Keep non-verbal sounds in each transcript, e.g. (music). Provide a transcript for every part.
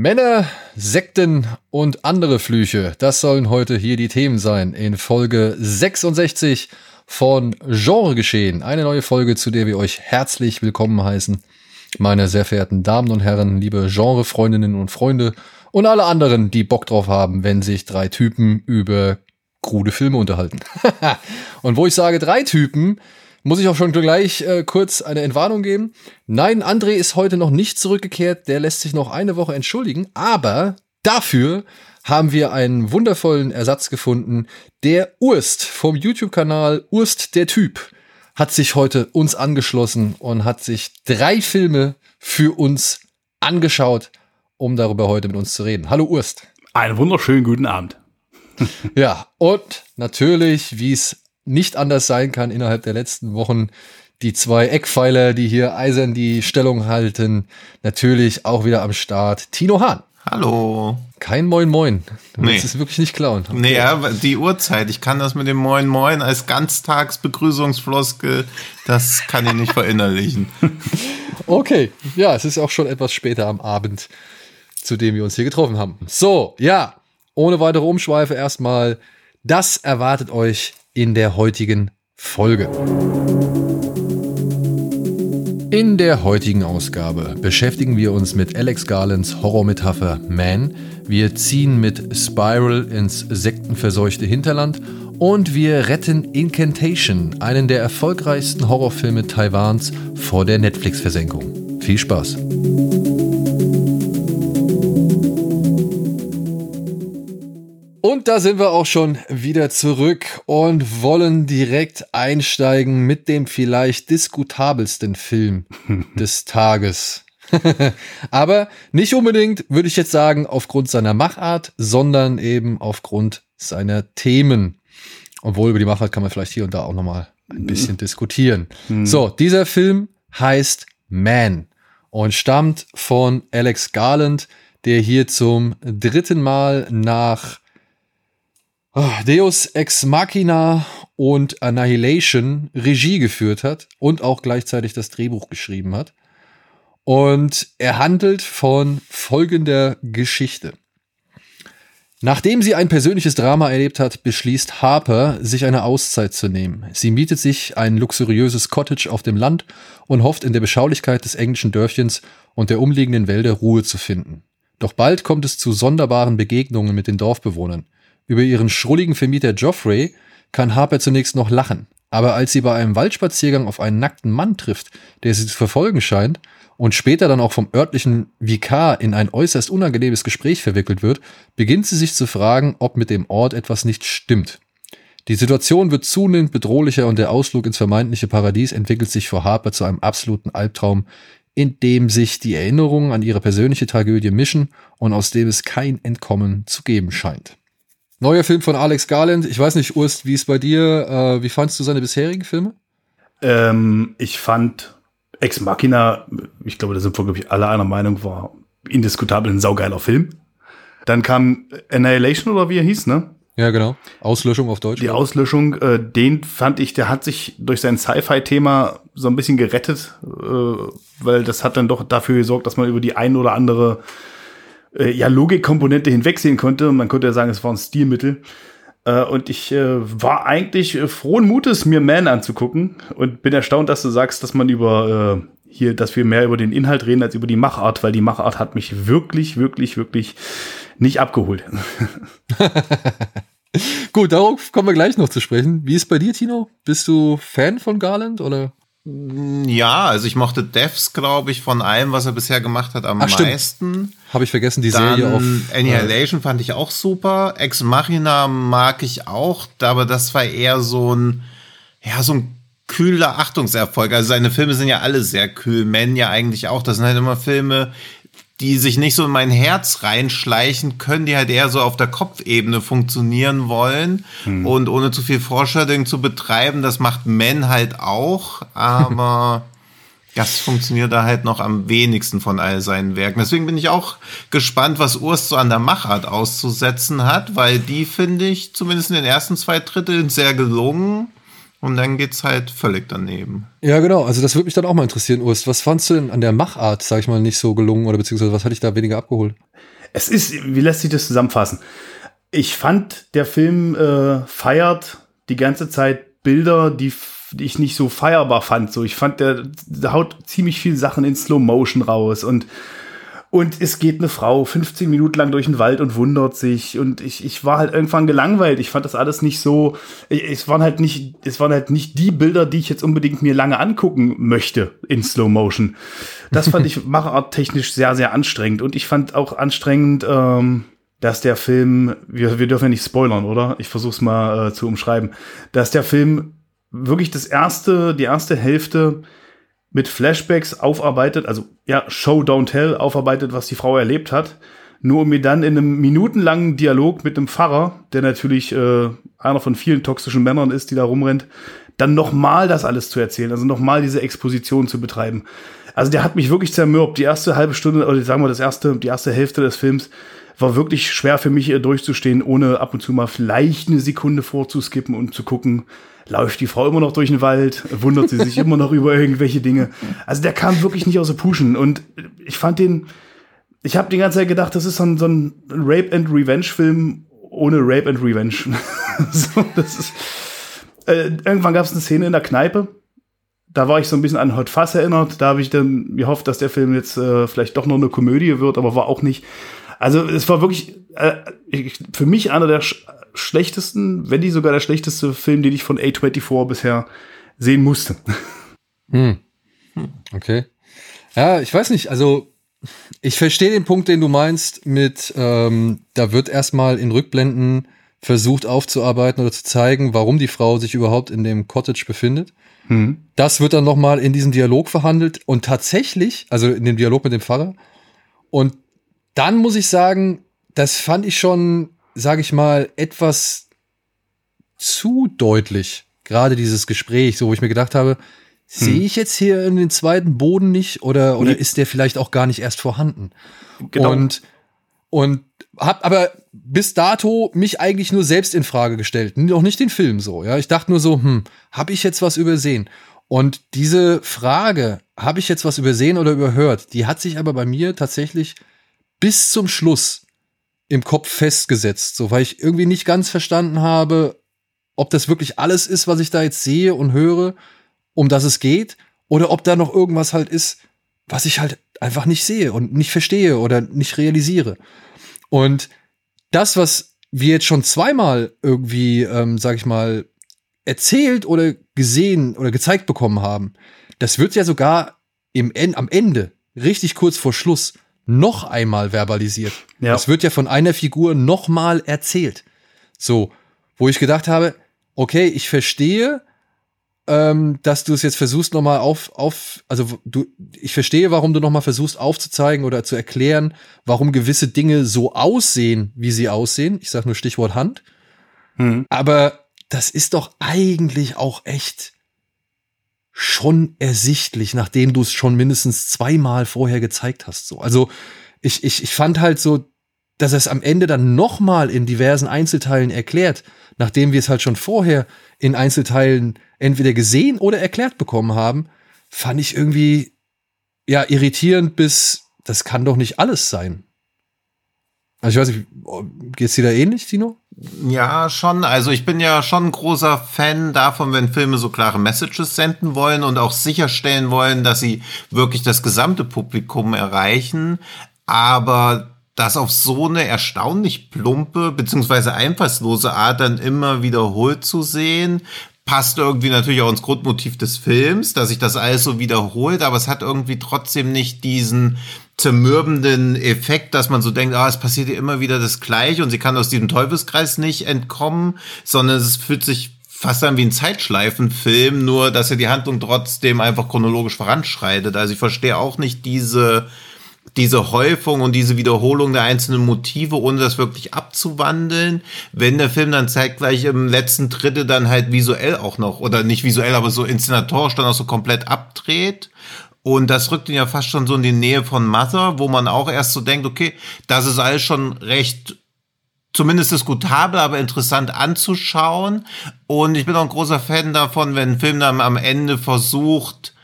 Männer, Sekten und andere Flüche, das sollen heute hier die Themen sein in Folge 66 von Genre geschehen. Eine neue Folge, zu der wir euch herzlich willkommen heißen. Meine sehr verehrten Damen und Herren, liebe Genre-Freundinnen und Freunde und alle anderen, die Bock drauf haben, wenn sich drei Typen über krude Filme unterhalten. (laughs) und wo ich sage drei Typen, muss ich auch schon gleich äh, kurz eine Entwarnung geben. Nein, André ist heute noch nicht zurückgekehrt. Der lässt sich noch eine Woche entschuldigen. Aber dafür haben wir einen wundervollen Ersatz gefunden. Der Urst vom YouTube-Kanal Urst der Typ hat sich heute uns angeschlossen und hat sich drei Filme für uns angeschaut, um darüber heute mit uns zu reden. Hallo Urst. Einen wunderschönen guten Abend. ja, und natürlich, wie es nicht anders sein kann innerhalb der letzten Wochen. Die zwei Eckpfeiler, die hier eisern die Stellung halten, natürlich auch wieder am Start. Tino Hahn. Hallo. Kein Moin Moin. Du nee. willst es wirklich nicht klauen. Okay. Nee, ja, die Uhrzeit. Ich kann das mit dem Moin Moin als Ganztagsbegrüßungsfloskel, das kann ich nicht verinnerlichen. (laughs) okay. Ja, es ist auch schon etwas später am Abend, zu dem wir uns hier getroffen haben. So, ja. Ohne weitere Umschweife erstmal. Das erwartet euch in der heutigen Folge. In der heutigen Ausgabe beschäftigen wir uns mit Alex Garlands Horrormetapher Man. Wir ziehen mit Spiral ins sektenverseuchte Hinterland und wir retten Incantation, einen der erfolgreichsten Horrorfilme Taiwans, vor der Netflix-Versenkung. Viel Spaß! Und da sind wir auch schon wieder zurück und wollen direkt einsteigen mit dem vielleicht diskutabelsten Film (laughs) des Tages. (laughs) Aber nicht unbedingt, würde ich jetzt sagen, aufgrund seiner Machart, sondern eben aufgrund seiner Themen. Obwohl über die Machart kann man vielleicht hier und da auch nochmal ein bisschen diskutieren. Mhm. So, dieser Film heißt Man und stammt von Alex Garland, der hier zum dritten Mal nach Deus Ex Machina und Annihilation Regie geführt hat und auch gleichzeitig das Drehbuch geschrieben hat. Und er handelt von folgender Geschichte. Nachdem sie ein persönliches Drama erlebt hat, beschließt Harper, sich eine Auszeit zu nehmen. Sie mietet sich ein luxuriöses Cottage auf dem Land und hofft in der Beschaulichkeit des englischen Dörfchens und der umliegenden Wälder Ruhe zu finden. Doch bald kommt es zu sonderbaren Begegnungen mit den Dorfbewohnern. Über ihren schrulligen Vermieter Geoffrey kann Harper zunächst noch lachen, aber als sie bei einem Waldspaziergang auf einen nackten Mann trifft, der sie zu verfolgen scheint, und später dann auch vom örtlichen Vikar in ein äußerst unangenehmes Gespräch verwickelt wird, beginnt sie sich zu fragen, ob mit dem Ort etwas nicht stimmt. Die Situation wird zunehmend bedrohlicher und der Ausflug ins vermeintliche Paradies entwickelt sich für Harper zu einem absoluten Albtraum, in dem sich die Erinnerungen an ihre persönliche Tragödie mischen und aus dem es kein Entkommen zu geben scheint. Neuer Film von Alex Garland. Ich weiß nicht, Urs, wie ist bei dir? Äh, wie fandst du seine bisherigen Filme? Ähm, ich fand Ex Machina, ich glaube, da sind wir, glaube ich, alle einer Meinung, war indiskutabel ein saugeiler Film. Dann kam Annihilation oder wie er hieß, ne? Ja, genau. Auslöschung auf Deutsch. Die Auslöschung, äh, den fand ich, der hat sich durch sein Sci-Fi-Thema so ein bisschen gerettet, äh, weil das hat dann doch dafür gesorgt, dass man über die ein oder andere äh, ja, Logikkomponente hinwegsehen konnte. Man könnte ja sagen, es war ein Stilmittel. Äh, und ich äh, war eigentlich äh, frohen Mutes, mir Man anzugucken und bin erstaunt, dass du sagst, dass man über äh, hier, dass wir mehr über den Inhalt reden als über die Machart, weil die Machart hat mich wirklich, wirklich, wirklich nicht abgeholt. (laughs) Gut, darauf kommen wir gleich noch zu sprechen. Wie ist bei dir, Tino? Bist du Fan von Garland oder? Mm, ja, also ich mochte Devs, glaube ich, von allem, was er bisher gemacht hat, am Ach, meisten. Habe ich vergessen, die Dann Serie auf. Annihilation äh, fand ich auch super. Ex Machina mag ich auch, aber das war eher so ein, ja, so ein kühler Achtungserfolg. Also seine Filme sind ja alle sehr kühl. Men ja eigentlich auch. Das sind halt immer Filme, die sich nicht so in mein Herz reinschleichen können, die halt eher so auf der Kopfebene funktionieren wollen hm. und ohne zu viel Foreshadowing zu betreiben, das macht Men halt auch, aber (laughs) das funktioniert da halt noch am wenigsten von all seinen Werken. Deswegen bin ich auch gespannt, was Urs so an der Machart auszusetzen hat, weil die finde ich zumindest in den ersten zwei Dritteln sehr gelungen. Und dann geht's halt völlig daneben. Ja, genau. Also das würde mich dann auch mal interessieren, Urs. Was fandst du denn an der Machart, sag ich mal, nicht so gelungen oder beziehungsweise was hatte ich da weniger abgeholt? Es ist, wie lässt sich das zusammenfassen? Ich fand, der Film äh, feiert die ganze Zeit Bilder, die, die ich nicht so feierbar fand. So, ich fand, der, der haut ziemlich viele Sachen in Slow Motion raus und und es geht eine Frau 15 Minuten lang durch den Wald und wundert sich. Und ich, ich war halt irgendwann gelangweilt. Ich fand das alles nicht so. Es waren halt nicht, es waren halt nicht die Bilder, die ich jetzt unbedingt mir lange angucken möchte in Slow Motion. Das fand ich (laughs) macharttechnisch sehr, sehr anstrengend. Und ich fand auch anstrengend, ähm, dass der Film, wir, wir dürfen ja nicht spoilern, oder? Ich versuch's mal äh, zu umschreiben, dass der Film wirklich das erste, die erste Hälfte mit Flashbacks aufarbeitet, also ja, Show Don't Tell aufarbeitet, was die Frau erlebt hat, nur um mir dann in einem minutenlangen Dialog mit dem Pfarrer, der natürlich äh, einer von vielen toxischen Männern ist, die da rumrennt, dann nochmal das alles zu erzählen, also nochmal diese Exposition zu betreiben. Also der hat mich wirklich zermürbt. Die erste halbe Stunde, oder sagen wir das erste, die erste Hälfte des Films war wirklich schwer für mich äh, durchzustehen, ohne ab und zu mal vielleicht eine Sekunde vorzuskippen und zu gucken, läuft die Frau immer noch durch den Wald, wundert sie sich immer noch über irgendwelche Dinge. Also der kam wirklich nicht aus der Puschen und ich fand den, ich habe die ganze Zeit gedacht, das ist so ein, so ein Rape and Revenge Film ohne Rape and Revenge. (laughs) so, das ist, äh, irgendwann gab es eine Szene in der Kneipe. Da war ich so ein bisschen an Hot Fuss erinnert. Da habe ich dann gehofft, dass der Film jetzt äh, vielleicht doch noch eine Komödie wird, aber war auch nicht. Also es war wirklich äh, ich, für mich einer der schlechtesten, wenn nicht sogar der schlechteste Film, den ich von A24 bisher sehen musste. Hm. Okay. Ja, ich weiß nicht, also ich verstehe den Punkt, den du meinst, mit ähm, da wird erstmal in Rückblenden versucht aufzuarbeiten oder zu zeigen, warum die Frau sich überhaupt in dem Cottage befindet. Hm. Das wird dann nochmal in diesem Dialog verhandelt und tatsächlich, also in dem Dialog mit dem Pfarrer. Und dann muss ich sagen, das fand ich schon sage ich mal, etwas zu deutlich. Gerade dieses Gespräch, so wo ich mir gedacht habe, hm. sehe ich jetzt hier in den zweiten Boden nicht oder, oder ist der vielleicht auch gar nicht erst vorhanden? Genau. Und, und hab aber bis dato mich eigentlich nur selbst in Frage gestellt, noch nicht den Film so, ja. Ich dachte nur so, hm, habe ich jetzt was übersehen? Und diese Frage, habe ich jetzt was übersehen oder überhört, die hat sich aber bei mir tatsächlich bis zum Schluss im Kopf festgesetzt, so weil ich irgendwie nicht ganz verstanden habe, ob das wirklich alles ist, was ich da jetzt sehe und höre, um das es geht, oder ob da noch irgendwas halt ist, was ich halt einfach nicht sehe und nicht verstehe oder nicht realisiere. Und das, was wir jetzt schon zweimal irgendwie, ähm, sag ich mal, erzählt oder gesehen oder gezeigt bekommen haben, das wird ja sogar im am Ende, richtig kurz vor Schluss, noch einmal verbalisiert. Ja. Es wird ja von einer Figur noch mal erzählt. So, wo ich gedacht habe, okay, ich verstehe, ähm, dass du es jetzt versuchst noch mal auf, auf, also du, ich verstehe, warum du noch mal versuchst aufzuzeigen oder zu erklären, warum gewisse Dinge so aussehen, wie sie aussehen. Ich sage nur Stichwort Hand. Hm. Aber das ist doch eigentlich auch echt schon ersichtlich, nachdem du es schon mindestens zweimal vorher gezeigt hast. So, also ich, ich, ich fand halt so, dass er es am Ende dann nochmal in diversen Einzelteilen erklärt, nachdem wir es halt schon vorher in Einzelteilen entweder gesehen oder erklärt bekommen haben, fand ich irgendwie ja irritierend bis, das kann doch nicht alles sein. Also ich weiß nicht, geht's dir da ähnlich, Tino? Ja, schon. Also ich bin ja schon ein großer Fan davon, wenn Filme so klare Messages senden wollen und auch sicherstellen wollen, dass sie wirklich das gesamte Publikum erreichen. Aber das auf so eine erstaunlich plumpe beziehungsweise einfallslose Art dann immer wiederholt zu sehen, passt irgendwie natürlich auch ins Grundmotiv des Films, dass sich das alles so wiederholt, aber es hat irgendwie trotzdem nicht diesen zermürbenden Effekt, dass man so denkt, ah, es passiert ihr immer wieder das Gleiche und sie kann aus diesem Teufelskreis nicht entkommen, sondern es fühlt sich fast an wie ein Zeitschleifenfilm, nur dass er die Handlung trotzdem einfach chronologisch voranschreitet. Also ich verstehe auch nicht diese diese Häufung und diese Wiederholung der einzelnen Motive, ohne das wirklich abzuwandeln. Wenn der Film dann zeitgleich im letzten Drittel dann halt visuell auch noch, oder nicht visuell, aber so inszenatorisch dann auch so komplett abdreht. Und das rückt ihn ja fast schon so in die Nähe von Mother, wo man auch erst so denkt, okay, das ist alles schon recht zumindest diskutabel, aber interessant anzuschauen. Und ich bin auch ein großer Fan davon, wenn ein Film dann am Ende versucht,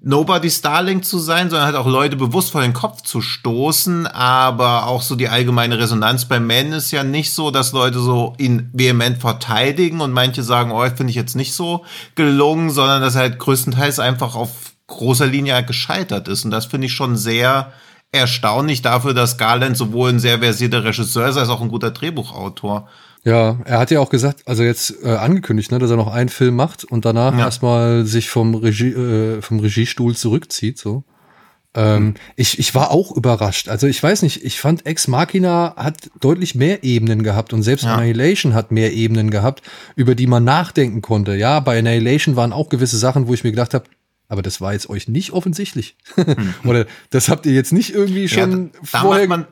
Nobody's Darling zu sein, sondern halt auch Leute bewusst vor den Kopf zu stoßen. Aber auch so die allgemeine Resonanz bei Men ist ja nicht so, dass Leute so ihn vehement verteidigen und manche sagen, oh, finde ich jetzt nicht so gelungen, sondern dass er halt größtenteils einfach auf großer Linie gescheitert ist. Und das finde ich schon sehr erstaunlich dafür, dass Garland sowohl ein sehr versierter Regisseur ist, als auch ein guter Drehbuchautor. Ja, er hat ja auch gesagt, also jetzt äh, angekündigt, ne, dass er noch einen Film macht und danach ja. erstmal sich vom Regie, äh, vom Regiestuhl zurückzieht, so. Ähm, mhm. ich, ich war auch überrascht. Also ich weiß nicht, ich fand Ex Machina hat deutlich mehr Ebenen gehabt und selbst ja. Annihilation hat mehr Ebenen gehabt, über die man nachdenken konnte. Ja, bei Annihilation waren auch gewisse Sachen, wo ich mir gedacht habe, aber das war jetzt euch nicht offensichtlich. Mhm. (laughs) Oder das habt ihr jetzt nicht irgendwie schon ja, da, vorher. man,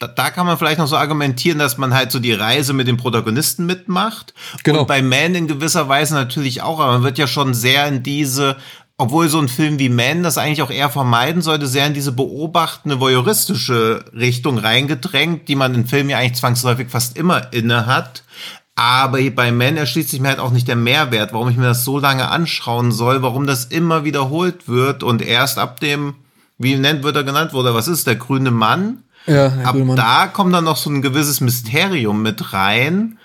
da, da, kann man vielleicht noch so argumentieren, dass man halt so die Reise mit dem Protagonisten mitmacht. Genau. Und bei Man in gewisser Weise natürlich auch, aber man wird ja schon sehr in diese, obwohl so ein Film wie Man das eigentlich auch eher vermeiden sollte, sehr in diese beobachtende, voyeuristische Richtung reingedrängt, die man in Filmen ja eigentlich zwangsläufig fast immer inne hat. Aber bei Men erschließt sich mir halt auch nicht der Mehrwert, warum ich mir das so lange anschauen soll, warum das immer wiederholt wird und erst ab dem, wie nennt wird er genannt wurde, was ist der grüne Mann? Ja, ab da kommt dann noch so ein gewisses Mysterium mit rein.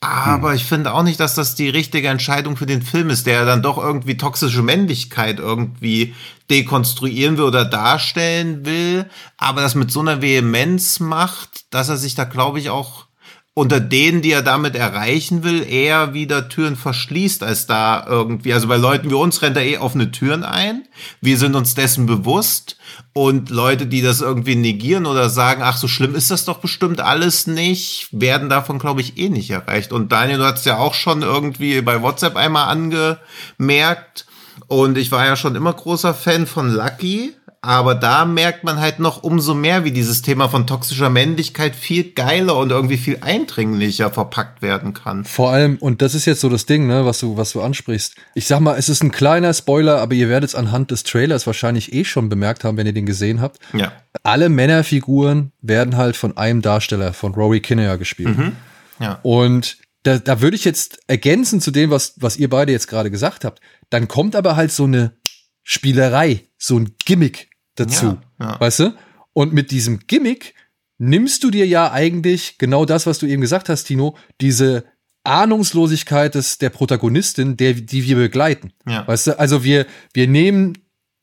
Aber hm. ich finde auch nicht, dass das die richtige Entscheidung für den Film ist, der dann doch irgendwie toxische Männlichkeit irgendwie dekonstruieren will oder darstellen will, aber das mit so einer Vehemenz macht, dass er sich da, glaube ich, auch unter denen, die er damit erreichen will, eher wieder Türen verschließt, als da irgendwie. Also bei Leuten wie uns rennt er eh offene Türen ein. Wir sind uns dessen bewusst. Und Leute, die das irgendwie negieren oder sagen, ach, so schlimm ist das doch bestimmt alles nicht, werden davon, glaube ich, eh nicht erreicht. Und Daniel, du hast ja auch schon irgendwie bei WhatsApp einmal angemerkt. Und ich war ja schon immer großer Fan von Lucky aber da merkt man halt noch umso mehr, wie dieses Thema von toxischer Männlichkeit viel geiler und irgendwie viel eindringlicher verpackt werden kann. Vor allem, und das ist jetzt so das Ding, ne, was du, was du ansprichst. Ich sag mal, es ist ein kleiner Spoiler, aber ihr werdet es anhand des Trailers wahrscheinlich eh schon bemerkt haben, wenn ihr den gesehen habt. Ja. Alle Männerfiguren werden halt von einem Darsteller, von Rory Kinnear gespielt. Mhm. Ja. Und da, da würde ich jetzt ergänzen zu dem, was, was ihr beide jetzt gerade gesagt habt. Dann kommt aber halt so eine Spielerei, so ein Gimmick dazu. Ja, ja. Weißt du? Und mit diesem Gimmick nimmst du dir ja eigentlich genau das, was du eben gesagt hast, Tino, diese Ahnungslosigkeit des, der Protagonistin, der, die wir begleiten. Ja. Weißt du, also wir, wir nehmen,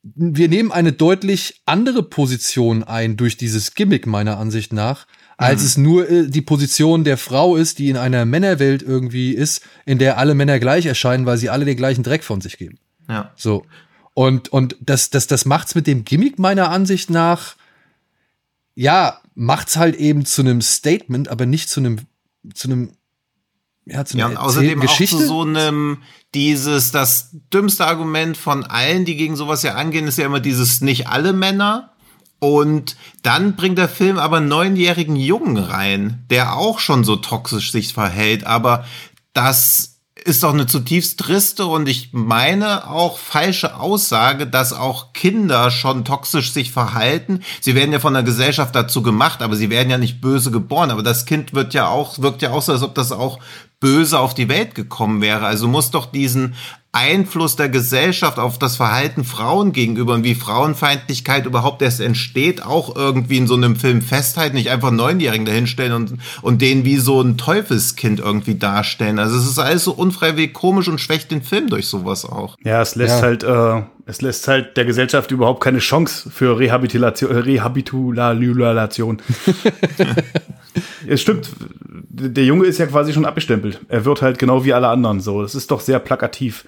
wir nehmen eine deutlich andere Position ein durch dieses Gimmick, meiner Ansicht nach, als mhm. es nur äh, die Position der Frau ist, die in einer Männerwelt irgendwie ist, in der alle Männer gleich erscheinen, weil sie alle den gleichen Dreck von sich geben. Ja. So. Und, und das, das, das macht's mit dem Gimmick meiner Ansicht nach, ja, macht's halt eben zu einem Statement, aber nicht zu einem, zu einem, ja, zu einer ja, und außerdem Geschichte. auch zu so einem, dieses, das dümmste Argument von allen, die gegen sowas ja angehen, ist ja immer dieses nicht alle Männer. Und dann bringt der Film aber einen neunjährigen Jungen rein, der auch schon so toxisch sich verhält, aber das ist doch eine zutiefst triste und ich meine auch falsche Aussage, dass auch Kinder schon toxisch sich verhalten. Sie werden ja von der Gesellschaft dazu gemacht, aber sie werden ja nicht böse geboren. Aber das Kind wird ja auch, wirkt ja auch so, als ob das auch böse auf die Welt gekommen wäre. Also muss doch diesen Einfluss der Gesellschaft auf das Verhalten Frauen gegenüber und wie Frauenfeindlichkeit überhaupt erst entsteht, auch irgendwie in so einem Film festhalten, nicht einfach Neunjährigen dahinstellen und, und den wie so ein Teufelskind irgendwie darstellen. Also es ist alles so unfreiwillig komisch und schwächt den Film durch sowas auch. Ja, es lässt ja. halt, äh, es lässt halt der Gesellschaft überhaupt keine Chance für Rehabilitation, äh, Rehabilitation. (laughs) (laughs) es stimmt, der Junge ist ja quasi schon abgestempelt. Er wird halt genau wie alle anderen so. Das ist doch sehr plakativ.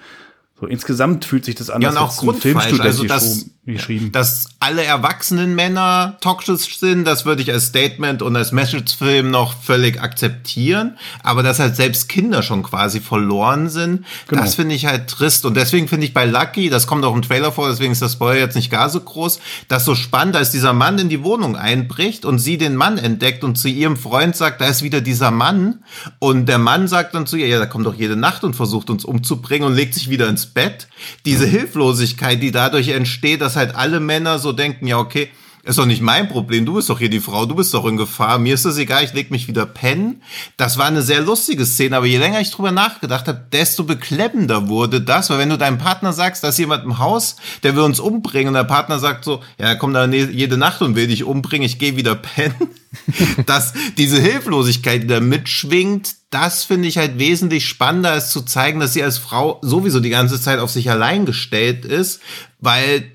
So insgesamt fühlt sich das an, ja, und auch als ein Filmstudent also das, geschrieben. Dass alle erwachsenen Männer toxisch sind, das würde ich als Statement und als Message-Film noch völlig akzeptieren. Aber dass halt selbst Kinder schon quasi verloren sind, Genau. das finde ich halt trist. Und deswegen finde ich bei Lucky, das kommt auch im Trailer vor, deswegen ist das Spoiler jetzt nicht gar so groß, das so spannend, als dieser Mann in die Wohnung einbricht und sie den Mann entdeckt und zu ihrem Freund sagt, da ist wieder dieser Mann. Und der Mann sagt dann zu ihr, ja, da kommt doch jede Nacht und versucht uns umzubringen und legt sich wieder ins Bett. Diese Hilflosigkeit, die dadurch entsteht, dass halt alle Männer so denken, ja, okay, ist doch nicht mein Problem, du bist doch hier die Frau, du bist doch in Gefahr, mir ist das egal, ich leg mich wieder pennen. Das war eine sehr lustige Szene, aber je länger ich drüber nachgedacht habe, desto beklemmender wurde das, weil wenn du deinem Partner sagst, da ist jemand im Haus, der will uns umbringen und der Partner sagt so, ja, kommt da ne- jede Nacht und will dich umbringen, ich gehe wieder pennen. (laughs) dass diese Hilflosigkeit, die da mitschwingt, das finde ich halt wesentlich spannender, als zu zeigen, dass sie als Frau sowieso die ganze Zeit auf sich allein gestellt ist, weil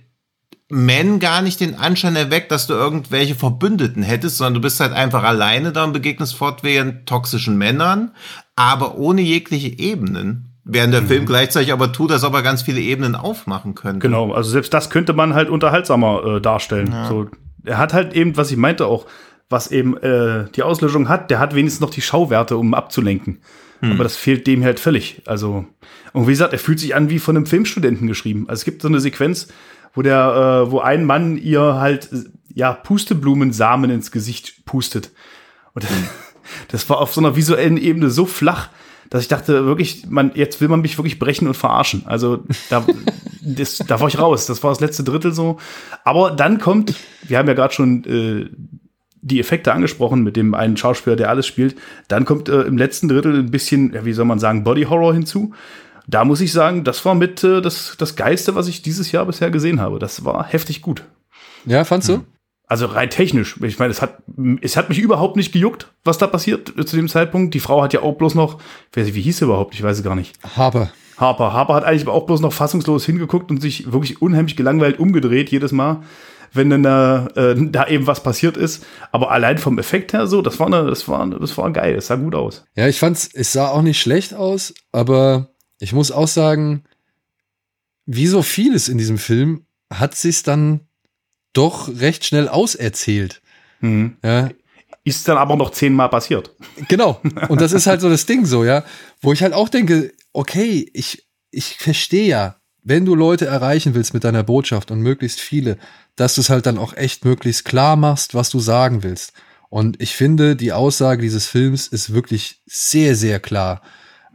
Men gar nicht den Anschein erweckt, dass du irgendwelche Verbündeten hättest, sondern du bist halt einfach alleine da und begegnest fortwährend toxischen Männern, aber ohne jegliche Ebenen. Während der Film gleichzeitig aber tut, dass aber ganz viele Ebenen aufmachen könnte. Genau, also selbst das könnte man halt unterhaltsamer äh, darstellen. So, er hat halt eben, was ich meinte auch, was eben äh, die Auslöschung hat, der hat wenigstens noch die Schauwerte, um abzulenken. Aber das fehlt dem halt völlig. Also, und wie gesagt, er fühlt sich an wie von einem Filmstudenten geschrieben. Also es gibt so eine Sequenz, wo der, äh, wo ein Mann ihr halt ja Pusteblumensamen ins Gesicht pustet. Und (laughs) das war auf so einer visuellen Ebene so flach, dass ich dachte wirklich, man, jetzt will man mich wirklich brechen und verarschen. Also da, (laughs) das, da war ich raus. Das war das letzte Drittel so. Aber dann kommt, wir haben ja gerade schon äh, die Effekte angesprochen mit dem einen Schauspieler, der alles spielt. Dann kommt äh, im letzten Drittel ein bisschen, wie soll man sagen, Body Horror hinzu. Da muss ich sagen, das war mit äh, das, das Geiste, was ich dieses Jahr bisher gesehen habe. Das war heftig gut. Ja, fandst du? Also rein technisch. Ich meine, es hat, es hat mich überhaupt nicht gejuckt, was da passiert äh, zu dem Zeitpunkt. Die Frau hat ja auch bloß noch, ich weiß nicht, wie hieß sie überhaupt? Ich weiß es gar nicht. Harper. Harper. Harper hat eigentlich auch bloß noch fassungslos hingeguckt und sich wirklich unheimlich gelangweilt umgedreht jedes Mal, wenn dann da, äh, da eben was passiert ist. Aber allein vom Effekt her so, das war, eine, das war, das war geil. Das sah gut aus. Ja, ich fand's, es sah auch nicht schlecht aus, aber ich muss auch sagen, wie so vieles in diesem Film hat sich's dann doch recht schnell auserzählt. Mhm. Ja, Ist dann aber noch zehnmal passiert. genau. (laughs) Und das ist halt so das Ding so, ja, wo ich halt auch denke, okay, ich, ich verstehe ja, wenn du Leute erreichen willst mit deiner Botschaft und möglichst viele, dass du es halt dann auch echt möglichst klar machst, was du sagen willst. Und ich finde, die Aussage dieses Films ist wirklich sehr, sehr klar.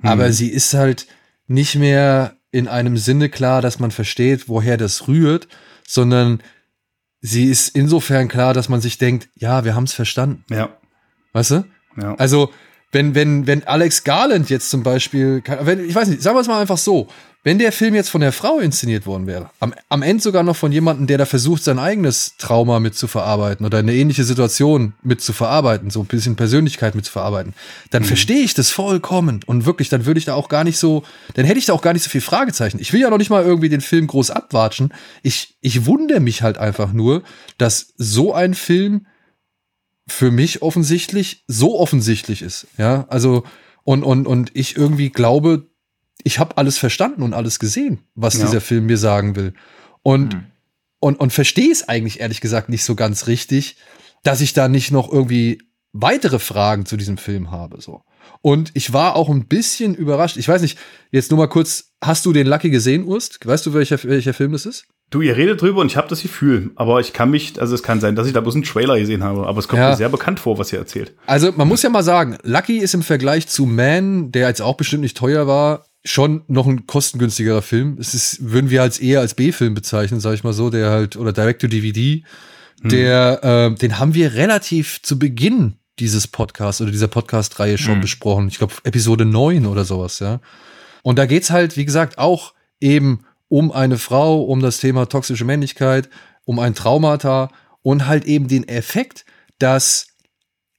Aber sie ist halt nicht mehr in einem Sinne klar, dass man versteht, woher das rührt, sondern sie ist insofern klar, dass man sich denkt, ja, wir haben es verstanden. Ja. Weißt du? ja. Also, wenn, wenn, wenn Alex Garland jetzt zum Beispiel, wenn, ich weiß nicht, sagen wir es mal einfach so, wenn der Film jetzt von der Frau inszeniert worden wäre, am, am Ende sogar noch von jemandem, der da versucht, sein eigenes Trauma mit zu verarbeiten oder eine ähnliche Situation mit zu verarbeiten, so ein bisschen Persönlichkeit mit zu verarbeiten, dann verstehe ich das vollkommen. Und wirklich, dann würde ich da auch gar nicht so, dann hätte ich da auch gar nicht so viel Fragezeichen. Ich will ja noch nicht mal irgendwie den Film groß abwatschen. Ich, ich wundere mich halt einfach nur, dass so ein Film für mich offensichtlich so offensichtlich ist. Ja, also und und und ich irgendwie glaube, ich habe alles verstanden und alles gesehen, was Ja. dieser Film mir sagen will. Und und und verstehe es eigentlich ehrlich gesagt nicht so ganz richtig, dass ich da nicht noch irgendwie weitere Fragen zu diesem Film habe so. Und ich war auch ein bisschen überrascht. Ich weiß nicht, jetzt nur mal kurz, hast du den Lucky gesehen, Urst? Weißt du, welcher, welcher Film das ist? Du, ihr redet drüber und ich habe das Gefühl, aber ich kann mich, also es kann sein, dass ich da bloß einen Trailer gesehen habe, aber es kommt Ja. mir sehr bekannt vor, was ihr erzählt. Also man muss ja mal sagen, Lucky ist im Vergleich zu Man, der jetzt auch bestimmt nicht teuer war, schon noch ein kostengünstigerer Film. Es ist, würden wir als eher als B-Film bezeichnen, sag ich mal so, der halt, oder Direct-to-DVD, der, äh, den haben wir relativ zu Beginn dieses Podcasts oder dieser Podcast-Reihe schon besprochen. Ich glaube, Episode 9 oder sowas, ja. Und da geht's halt, wie gesagt, auch eben um eine Frau, um das Thema toxische Männlichkeit, um ein Traumata und halt eben den Effekt, dass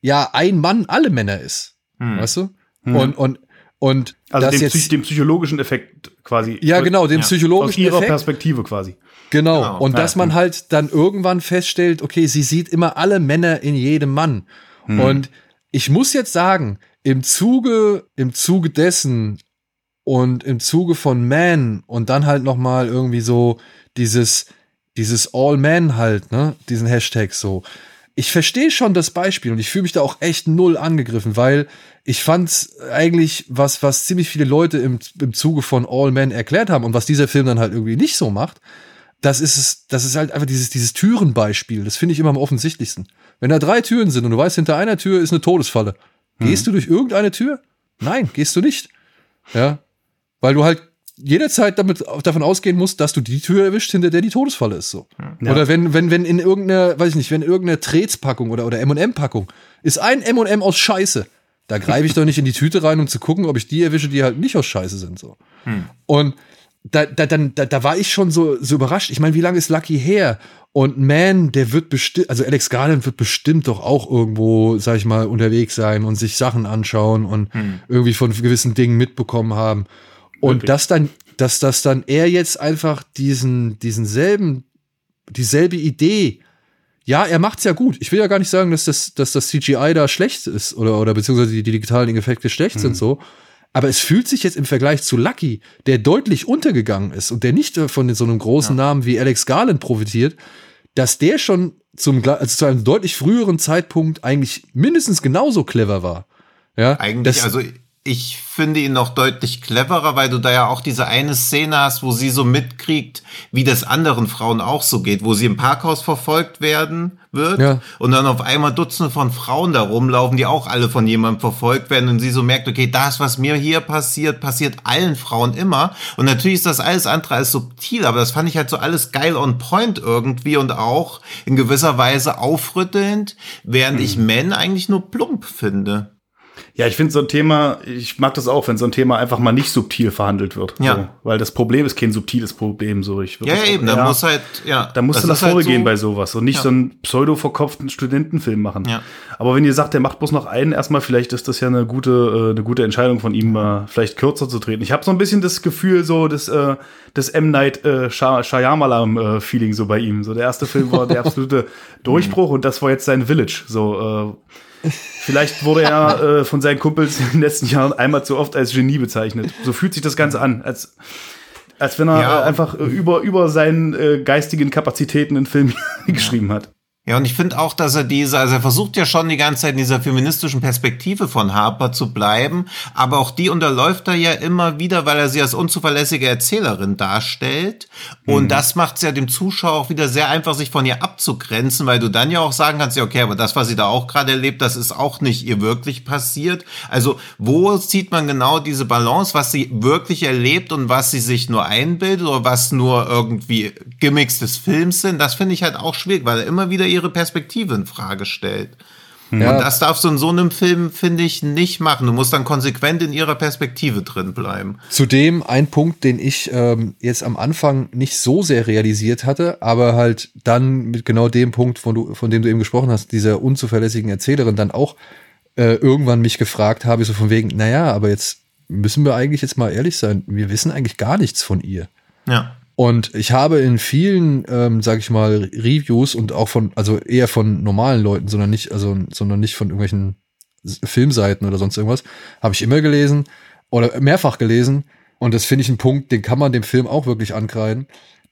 ja ein Mann alle Männer ist. Weißt du? Und, und, und Also das den, jetzt. Den psychologischen Effekt quasi. ja, genau, den Ja. Aus psychologischen ihrer Effekt. Perspektive quasi. Genau. Genau, Und ja. dass man halt dann irgendwann feststellt, okay, sie sieht immer alle Männer in jedem Mann. Und ich muss jetzt sagen, im Zuge, im Zuge dessen und im Zuge von Man und dann halt noch mal irgendwie so dieses, dieses All Man halt, ne, diesen Hashtag so. Ich verstehe schon das Beispiel und ich fühle mich da auch echt null angegriffen, weil ich fand's eigentlich was, was ziemlich viele Leute im, im Zuge von All Men erklärt haben und was dieser Film dann halt irgendwie nicht so macht, das ist es, das ist halt einfach dieses, dieses Türenbeispiel. Das finde ich immer am offensichtlichsten. Wenn da drei Türen sind und du weißt, hinter einer Tür ist eine Todesfalle, gehst du durch irgendeine Tür? Nein, gehst du nicht. Ja. Weil du halt jederzeit damit, davon ausgehen musst, dass du die Tür erwischt, hinter der die Todesfalle ist, so. Ja. Oder wenn, wenn, wenn in irgendeiner, weiß ich nicht, wenn irgendeine Tretspackung oder, oder M&M-Packung ist ein M&M aus Scheiße, da greife ich doch nicht in die Tüte rein, um zu gucken, ob ich die erwische, die halt nicht aus Scheiße sind, so. Und da, da, dann, da, da war ich schon so, so überrascht. Ich meine, wie lange ist Lucky her? Und Man, der wird bestimmt, also Alex Garland wird bestimmt doch auch irgendwo, sag ich mal, unterwegs sein und sich Sachen anschauen und irgendwie von gewissen Dingen mitbekommen haben. Und Wirklich. dass dann, dass das dann er jetzt einfach diesen, diesen selben, dieselbe Idee, ja, er macht's ja gut. Ich will ja gar nicht sagen, dass das, dass das CGI da schlecht ist oder, oder beziehungsweise die digitalen Effekte schlecht sind so. Aber es fühlt sich jetzt im Vergleich zu Lucky, der deutlich untergegangen ist und der nicht äh, von so einem großen Namen wie Alex Garland profitiert, dass der schon zum, also zu einem deutlich früheren Zeitpunkt eigentlich mindestens genauso clever war. Ja, Eigentlich, das, also ich finde ihn noch deutlich cleverer, weil du da ja auch diese eine Szene hast, wo sie so mitkriegt, wie das anderen Frauen auch so geht, wo sie im Parkhaus verfolgt werden wird Ja. und dann auf einmal Dutzende von Frauen da rumlaufen, die auch alle von jemandem verfolgt werden und sie so merkt, okay, das, was mir hier passiert, passiert allen Frauen immer und natürlich ist das alles andere als subtil, aber das fand ich halt so alles geil on point irgendwie und auch in gewisser Weise aufrüttelnd, während ich Men eigentlich nur plump finde. Ja, ich finde so ein Thema, ich mag das auch, wenn so ein Thema einfach mal nicht subtil verhandelt wird. Ja. So, weil das Problem ist kein subtiles Problem. So, ich würd Ja, ja, eben, da muss halt, ja. Da musst das du nach ist halt vorne gehen so- bei sowas und nicht Ja. so einen pseudo-verkauften Studentenfilm machen. Ja. Aber wenn ihr sagt, der macht bloß noch einen, erstmal, vielleicht ist das ja eine gute, äh, eine gute Entscheidung von ihm, äh, vielleicht kürzer zu treten. Ich habe so ein bisschen das Gefühl, so das, äh, das M. Night äh, Shy- Shyamalan-Feeling so bei ihm. So der erste Film war der (laughs) absolute Durchbruch und das war jetzt sein Village. So äh, Vielleicht wurde er äh, von seinen Kumpels in den letzten Jahren einmal zu oft als Genie bezeichnet. So fühlt sich das Ganze an, als, als wenn er Ja, einfach über, über seinen äh, geistigen Kapazitäten einen Film (laughs) geschrieben hat. Ja, und ich finde auch, dass er diese, also er versucht ja schon die ganze Zeit in dieser feministischen Perspektive von Harper zu bleiben, aber auch die unterläuft er ja immer wieder, weil er sie als unzuverlässige Erzählerin darstellt. Und das macht es ja dem Zuschauer auch wieder sehr einfach, sich von ihr abzugrenzen, weil du dann ja auch sagen kannst, ja, okay, aber das, was sie da auch gerade erlebt, das ist auch nicht ihr wirklich passiert. Also, wo zieht man genau diese Balance, was sie wirklich erlebt und was sie sich nur einbildet oder was nur irgendwie Gimmicks des Films sind? Das finde ich halt auch schwierig, weil er immer wieder ihre Perspektive in Frage stellt. Ja. Und das darfst du in so einem Film, finde ich, nicht machen. Du musst dann konsequent in ihrer Perspektive drin bleiben. Zudem ein Punkt, den ich ähm, jetzt am Anfang nicht so sehr realisiert hatte, aber halt dann mit genau dem Punkt, von, du, von dem du eben gesprochen hast, dieser unzuverlässigen Erzählerin, dann auch äh, irgendwann mich gefragt habe, so von wegen, naja, aber jetzt müssen wir eigentlich jetzt mal ehrlich sein, wir wissen eigentlich gar nichts von ihr. Ja. Und ich habe in vielen, ähm, sag ich mal, Reviews und auch von, also eher von normalen Leuten, sondern nicht, also, sondern nicht von irgendwelchen Filmseiten oder sonst irgendwas, habe ich immer gelesen oder mehrfach gelesen. Und das finde ich ein Punkt, den kann man dem Film auch wirklich ankreiden,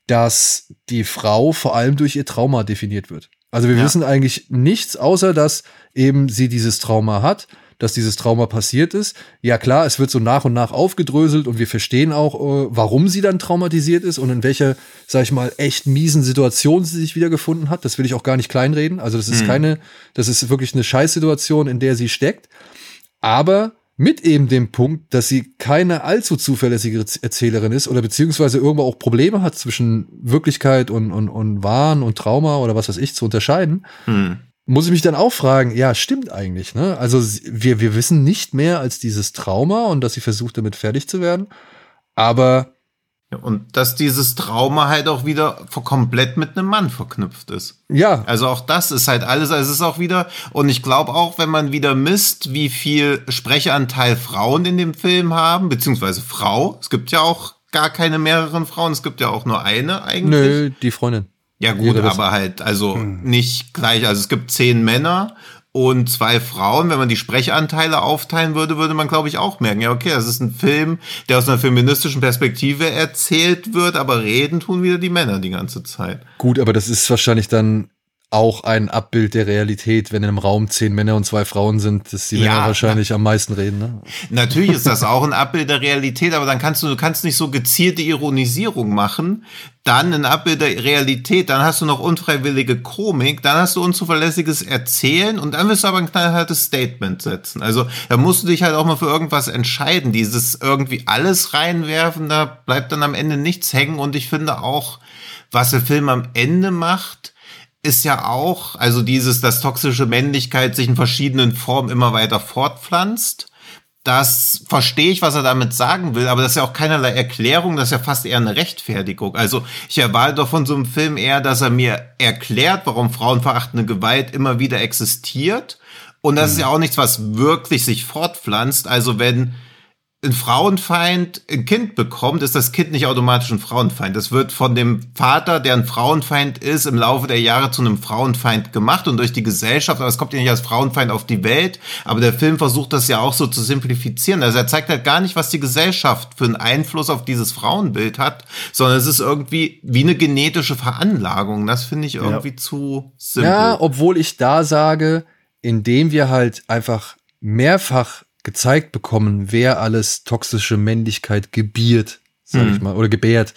dass die Frau vor allem durch ihr Trauma definiert wird. Also wir Ja. wissen eigentlich nichts, außer dass eben sie dieses Trauma hat, dass dieses Trauma passiert ist. Ja klar, es wird so nach und nach aufgedröselt und wir verstehen auch, äh, warum sie dann traumatisiert ist und in welcher, sag ich mal, echt miesen Situation sie sich wiedergefunden hat. Das will ich auch gar nicht kleinreden. Also das ist keine, das ist wirklich eine Scheißsituation, in der sie steckt. Aber mit eben dem Punkt, dass sie keine allzu zuverlässige Erzählerin ist oder beziehungsweise irgendwo auch Probleme hat zwischen Wirklichkeit und, und, und Wahn und Trauma oder was weiß ich zu unterscheiden, Hm. Muss ich mich dann auch fragen, ja, stimmt eigentlich, ne? Also wir, wir wissen nicht mehr als dieses Trauma und dass sie versucht, damit fertig zu werden. Aber Und dass dieses Trauma halt auch wieder komplett mit einem Mann verknüpft ist. ja, Also auch das ist halt alles, also es ist auch wieder, und ich glaube auch, wenn man wieder misst, wie viel Sprechanteil Frauen in dem Film haben, beziehungsweise Frau, es gibt ja auch gar keine mehreren Frauen, es gibt ja auch nur eine eigentlich. nö, die Freundin. Ja gut, aber halt, also nicht gleich, also es gibt zehn Männer und zwei Frauen, wenn man die Sprechanteile aufteilen würde, würde man, glaube ich, auch merken, ja, okay, das ist ein Film, der aus einer feministischen Perspektive erzählt wird, aber reden tun wieder die Männer die ganze Zeit. Gut, aber das ist wahrscheinlich dann auch ein Abbild der Realität, wenn in einem Raum zehn Männer und zwei Frauen sind, dass die ja, Männer wahrscheinlich na, am meisten reden. Ne? Natürlich ist das (laughs) auch ein Abbild der Realität, aber dann kannst du, du kannst nicht so gezielte Ironisierung machen, dann ein Abbild der Realität, dann hast du noch unfreiwillige Komik, dann hast du unzuverlässiges Erzählen und dann wirst du aber ein knallhartes Statement setzen. Also da musst du dich halt auch mal für irgendwas entscheiden. Dieses irgendwie alles reinwerfen, da bleibt dann am Ende nichts hängen und ich finde auch, was der Film am Ende macht, ist ja auch, also dieses, dass toxische Männlichkeit sich in verschiedenen Formen immer weiter fortpflanzt. Das verstehe ich, was er damit sagen will, aber das ist ja auch keinerlei Erklärung, das ist ja fast eher eine Rechtfertigung. Also ich erwarte doch von so einem Film eher, dass er mir erklärt, warum frauenverachtende Gewalt immer wieder existiert. Und das mhm. ist ja auch nichts, was wirklich sich fortpflanzt. Also wenn ein Frauenfeind ein Kind bekommt, ist das Kind nicht automatisch ein Frauenfeind. Das wird von dem Vater, der ein Frauenfeind ist, im Laufe der Jahre zu einem Frauenfeind gemacht und durch die Gesellschaft, aber es kommt ja nicht als Frauenfeind auf die Welt, aber der Film versucht das ja auch so zu simplifizieren. Also er zeigt halt gar nicht, was die Gesellschaft für einen Einfluss auf dieses Frauenbild hat, sondern es ist irgendwie wie eine genetische Veranlagung. Das finde ich irgendwie ja. zu simpel. Ja, obwohl ich da sage, indem wir halt einfach mehrfach gezeigt bekommen, wer alles toxische Männlichkeit gebiert, sag mhm. ich mal, oder gebärt.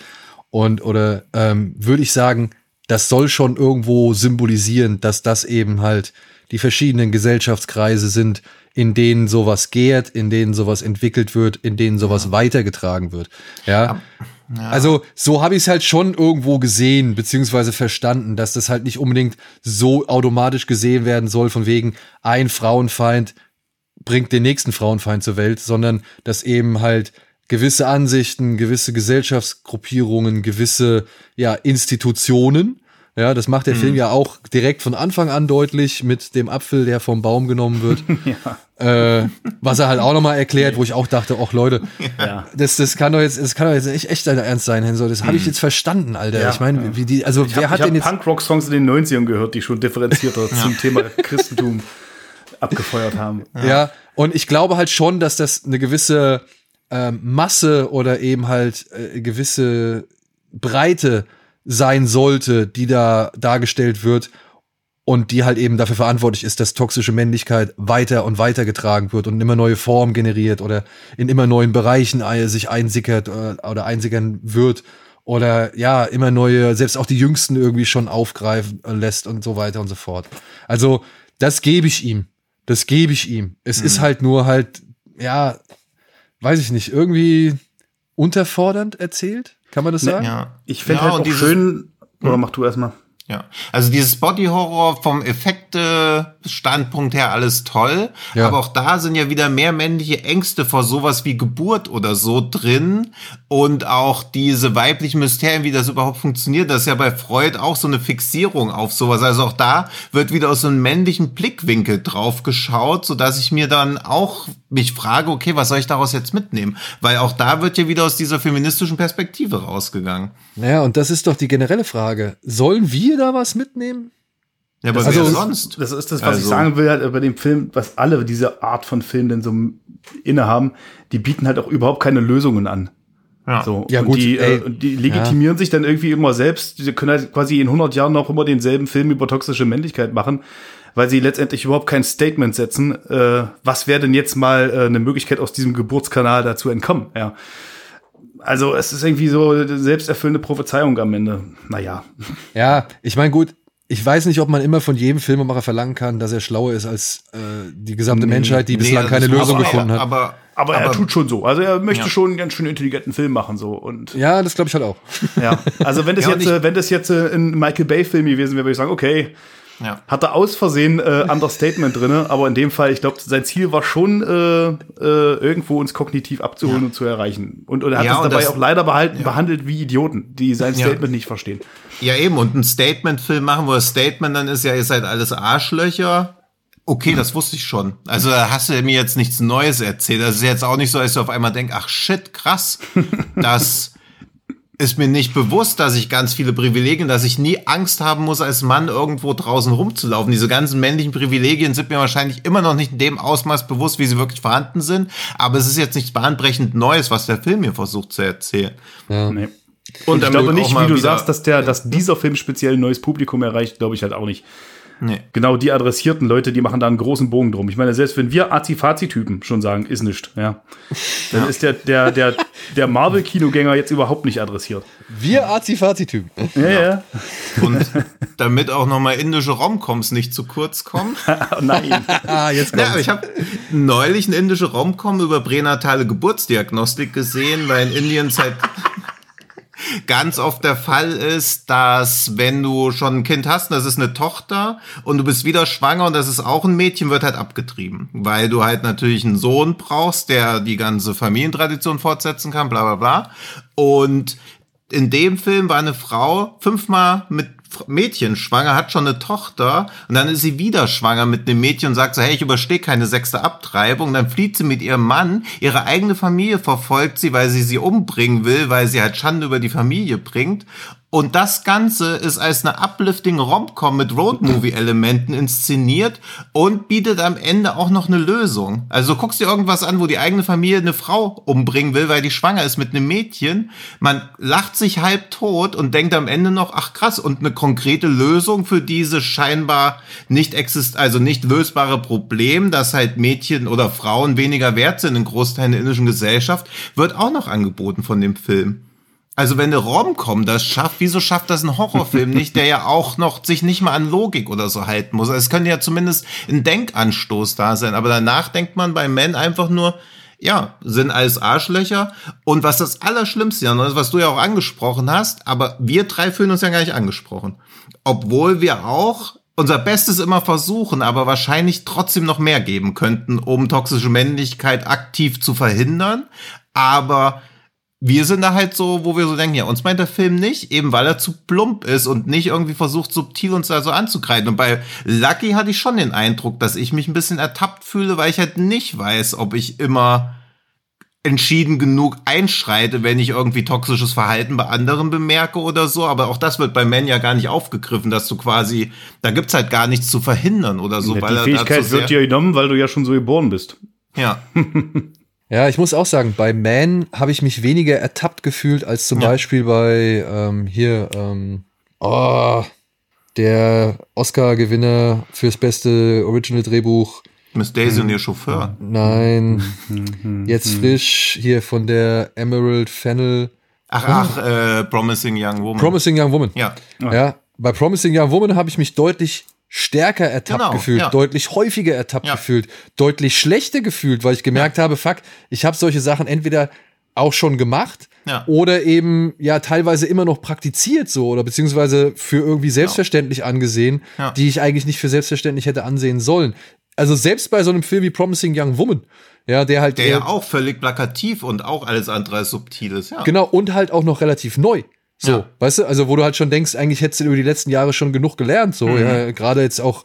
Und oder ähm, würde ich sagen, das soll schon irgendwo symbolisieren, dass das eben halt die verschiedenen Gesellschaftskreise sind, in denen sowas gärt, in denen sowas entwickelt wird, in denen sowas ja. weitergetragen wird. Ja. ja. Also so habe ich es halt schon irgendwo gesehen, beziehungsweise verstanden, dass das halt nicht unbedingt so automatisch gesehen werden soll, von wegen ein Frauenfeind bringt den nächsten Frauenfeind zur Welt, sondern dass eben halt gewisse Ansichten, gewisse Gesellschaftsgruppierungen, gewisse ja, Institutionen, ja, das macht der mhm. Film ja auch direkt von Anfang an deutlich mit dem Apfel, der vom Baum genommen wird. (laughs) ja. äh, was er halt auch nochmal erklärt, wo ich auch dachte, ach Leute, (laughs) ja. das, das kann doch jetzt, das kann doch jetzt echt, echt ernst sein, Hensel. Das mhm. habe ich jetzt verstanden, Alter. Ja, ich meine, wie die, also ich wer hab, hat denn jetzt. Punk-Rock-Songs in den 90ern gehört, die schon differenzierter (laughs) zum Thema Christentum abgefeuert haben. Ja. (laughs) ja. und ich glaube halt schon, dass das eine gewisse ähm, Masse oder eben halt äh, gewisse Breite sein sollte, die da dargestellt wird und die halt eben dafür verantwortlich ist, dass toxische Männlichkeit weiter und weiter getragen wird und immer neue Formen generiert oder in immer neuen Bereichen sich einsickert äh, oder einsickern wird oder ja, immer neue, selbst auch die Jüngsten irgendwie schon aufgreifen lässt und so weiter und so fort. Also, das gebe ich ihm. Das gebe ich ihm. Es mhm. ist halt nur halt, ja, weiß ich nicht, irgendwie unterfordernd erzählt. Kann man das ne, sagen? Ja. Ich finde ja, halt auch schön, oder mach du erstmal. Ja, also dieses Body Horror vom Effekte-Standpunkt her alles toll, ja. aber auch da sind ja wieder mehr männliche Ängste vor sowas wie Geburt oder so drin und auch diese weiblichen Mysterien, wie das überhaupt funktioniert, das ist ja bei Freud auch so eine Fixierung auf sowas. Also auch da wird wieder aus so einem männlichen Blickwinkel drauf geschaut, so dass ich mir dann auch mich frage, okay, was soll ich daraus jetzt mitnehmen? Weil auch da wird ja wieder aus dieser feministischen Perspektive rausgegangen. Naja, und das ist doch die generelle Frage. Sollen wir da was mitnehmen? Ja, aber also, sonst? Das ist das, was also. ich sagen will, halt über den Film, was alle diese Art von Film denn so innehaben, die bieten halt auch überhaupt keine Lösungen an. Ja, so, ja und gut. Die, äh, die legitimieren ja. sich dann irgendwie immer selbst. Die können halt quasi in 100 Jahren noch immer denselben Film über toxische Männlichkeit machen weil sie letztendlich überhaupt kein Statement setzen. Äh, was wäre denn jetzt mal äh, eine Möglichkeit, aus diesem Geburtskanal dazu entkommen? Ja. Also es ist irgendwie so eine selbsterfüllende Prophezeiung am Ende. Naja. Ja, ich meine, gut, ich weiß nicht, ob man immer von jedem Filmemacher verlangen kann, dass er schlauer ist als äh, die gesamte Menschheit, die nee, bislang keine Lösung gefunden hat. Aber, aber, aber, er tut schon so. Also er möchte ja. schon einen ganz schön intelligenten Film machen so und ja, das glaube ich halt auch. Ja, also wenn das ja, jetzt, äh, wenn das jetzt äh, ein Michael Bay Film gewesen wäre, würde ich sagen, okay, ja. Hat er aus Versehen äh, Understatement drinne, aber in dem Fall, ich glaube, sein Ziel war schon, äh, äh, irgendwo uns kognitiv abzuholen ja. und zu erreichen. Und, und er hat ja, es dabei das, auch leider behalten, behandelt wie Idioten, die sein Statement nicht verstehen. Ja, eben. Und ein Statement-Film machen, wo das Statement dann ist, ja, ihr seid alles Arschlöcher. Okay, das wusste ich schon. Also da hast du mir jetzt nichts Neues erzählt. Das ist jetzt auch nicht so, dass du auf einmal denkst, ach shit, krass, (laughs) dass ist mir nicht bewusst, dass ich ganz viele Privilegien, dass ich nie Angst haben muss, als Mann irgendwo draußen rumzulaufen. Diese ganzen männlichen Privilegien sind mir wahrscheinlich immer noch nicht in dem Ausmaß bewusst, wie sie wirklich vorhanden sind. Aber es ist jetzt nichts bahnbrechend Neues, was der Film mir versucht zu erzählen. Ja. Nee. Und, Und ich glaube nicht, wie du sagst, dass der, dass dieser Film speziell ein neues Publikum erreicht, glaube ich halt auch nicht. Nee. Genau die adressierten Leute, die machen da einen großen Bogen drum. Ich meine, selbst wenn wir Azi-Fazi-Typen schon sagen, ist nicht, ja, dann ja. ist der, der, der, der Marvel-Kinogänger jetzt überhaupt nicht adressiert. Wir Azi-Fazi-Typen. Ja, ja. Und damit auch nochmal indische Romcoms nicht zu kurz kommen. (laughs) Nein. jetzt kommt's. Ja, ich habe neulich eine indische Romcom über pränatale Geburtsdiagnostik gesehen, weil in Indien seit ganz oft der Fall ist, dass wenn du schon ein Kind hast, das ist eine Tochter und du bist wieder schwanger und das ist auch ein Mädchen, wird halt abgetrieben, weil du halt natürlich einen Sohn brauchst, der die ganze Familientradition fortsetzen kann, bla bla bla. Und in dem Film war eine Frau fünfmal mit Mädchen schwanger, hat schon eine Tochter und dann ist sie wieder schwanger mit einem Mädchen und sagt so, hey, ich überstehe keine sechste Abtreibung. Und dann flieht sie mit ihrem Mann, ihre eigene Familie verfolgt sie, weil sie sie umbringen will, weil sie halt Schande über die Familie bringt. Und das Ganze ist als eine uplifting Romcom mit Roadmovie-Elementen inszeniert und bietet am Ende auch noch eine Lösung. Also du guckst dir irgendwas an, wo die eigene Familie eine Frau umbringen will, weil die schwanger ist mit einem Mädchen. Man lacht sich halb tot und denkt am Ende noch, ach krass, und eine konkrete Lösung für diese scheinbar nicht exist, also nicht lösbare Problem, dass halt Mädchen oder Frauen weniger wert sind in Großteilen der indischen Gesellschaft, wird auch noch angeboten von dem Film. Also wenn eine Romcom das schafft, wieso schafft das ein Horrorfilm nicht, der ja auch noch sich nicht mal an Logik oder so halten muss? Es könnte ja zumindest ein Denkanstoß da sein, aber danach denkt man bei Men einfach nur, ja, sind alles Arschlöcher. Und was das Allerschlimmste ist, was du ja auch angesprochen hast, aber wir drei fühlen uns ja gar nicht angesprochen. Obwohl wir auch unser Bestes immer versuchen, aber wahrscheinlich trotzdem noch mehr geben könnten, um toxische Männlichkeit aktiv zu verhindern. Aber wir sind da halt so, wo wir so denken, ja, uns meint der Film nicht, eben weil er zu plump ist und nicht irgendwie versucht, subtil uns da so anzukreiden. Und bei Lucky hatte ich schon den Eindruck, dass ich mich ein bisschen ertappt fühle, weil ich halt nicht weiß, ob ich immer entschieden genug einschreite, wenn ich irgendwie toxisches Verhalten bei anderen bemerke oder so. Aber auch das wird bei Men ja gar nicht aufgegriffen, dass du quasi, da gibt's halt gar nichts zu verhindern oder so. Ja, die Fähigkeit wird dir genommen, weil du ja schon so geboren bist. Ja. (laughs) Ja, ich muss auch sagen, bei Man habe ich mich weniger ertappt gefühlt als zum ja. Beispiel bei ähm, hier, ähm, oh, der Oscar-Gewinner fürs beste Original-Drehbuch. Miss Daisy und ihr Chauffeur. Nein, jetzt frisch hier von der Emerald Fennel. Ach, ach, äh, Promising Young Woman. Promising Young Woman. Ja. Ja, bei Promising Young Woman habe ich mich deutlich stärker ertappt genau, gefühlt, ja. deutlich häufiger ertappt ja. gefühlt, deutlich schlechter gefühlt, weil ich gemerkt ja. habe, fuck, ich habe solche Sachen entweder auch schon gemacht oder eben ja teilweise immer noch praktiziert so oder beziehungsweise für irgendwie selbstverständlich angesehen, die ich eigentlich nicht für selbstverständlich hätte ansehen sollen. Also selbst bei so einem Film wie Promising Young Woman, ja, der halt der ja auch völlig plakativ und auch alles andere als subtil ist, ja. Genau und halt auch noch relativ neu. So, ja. weißt du, also wo du halt schon denkst, eigentlich hättest du über die letzten Jahre schon genug gelernt, so, mhm. ja, gerade jetzt auch,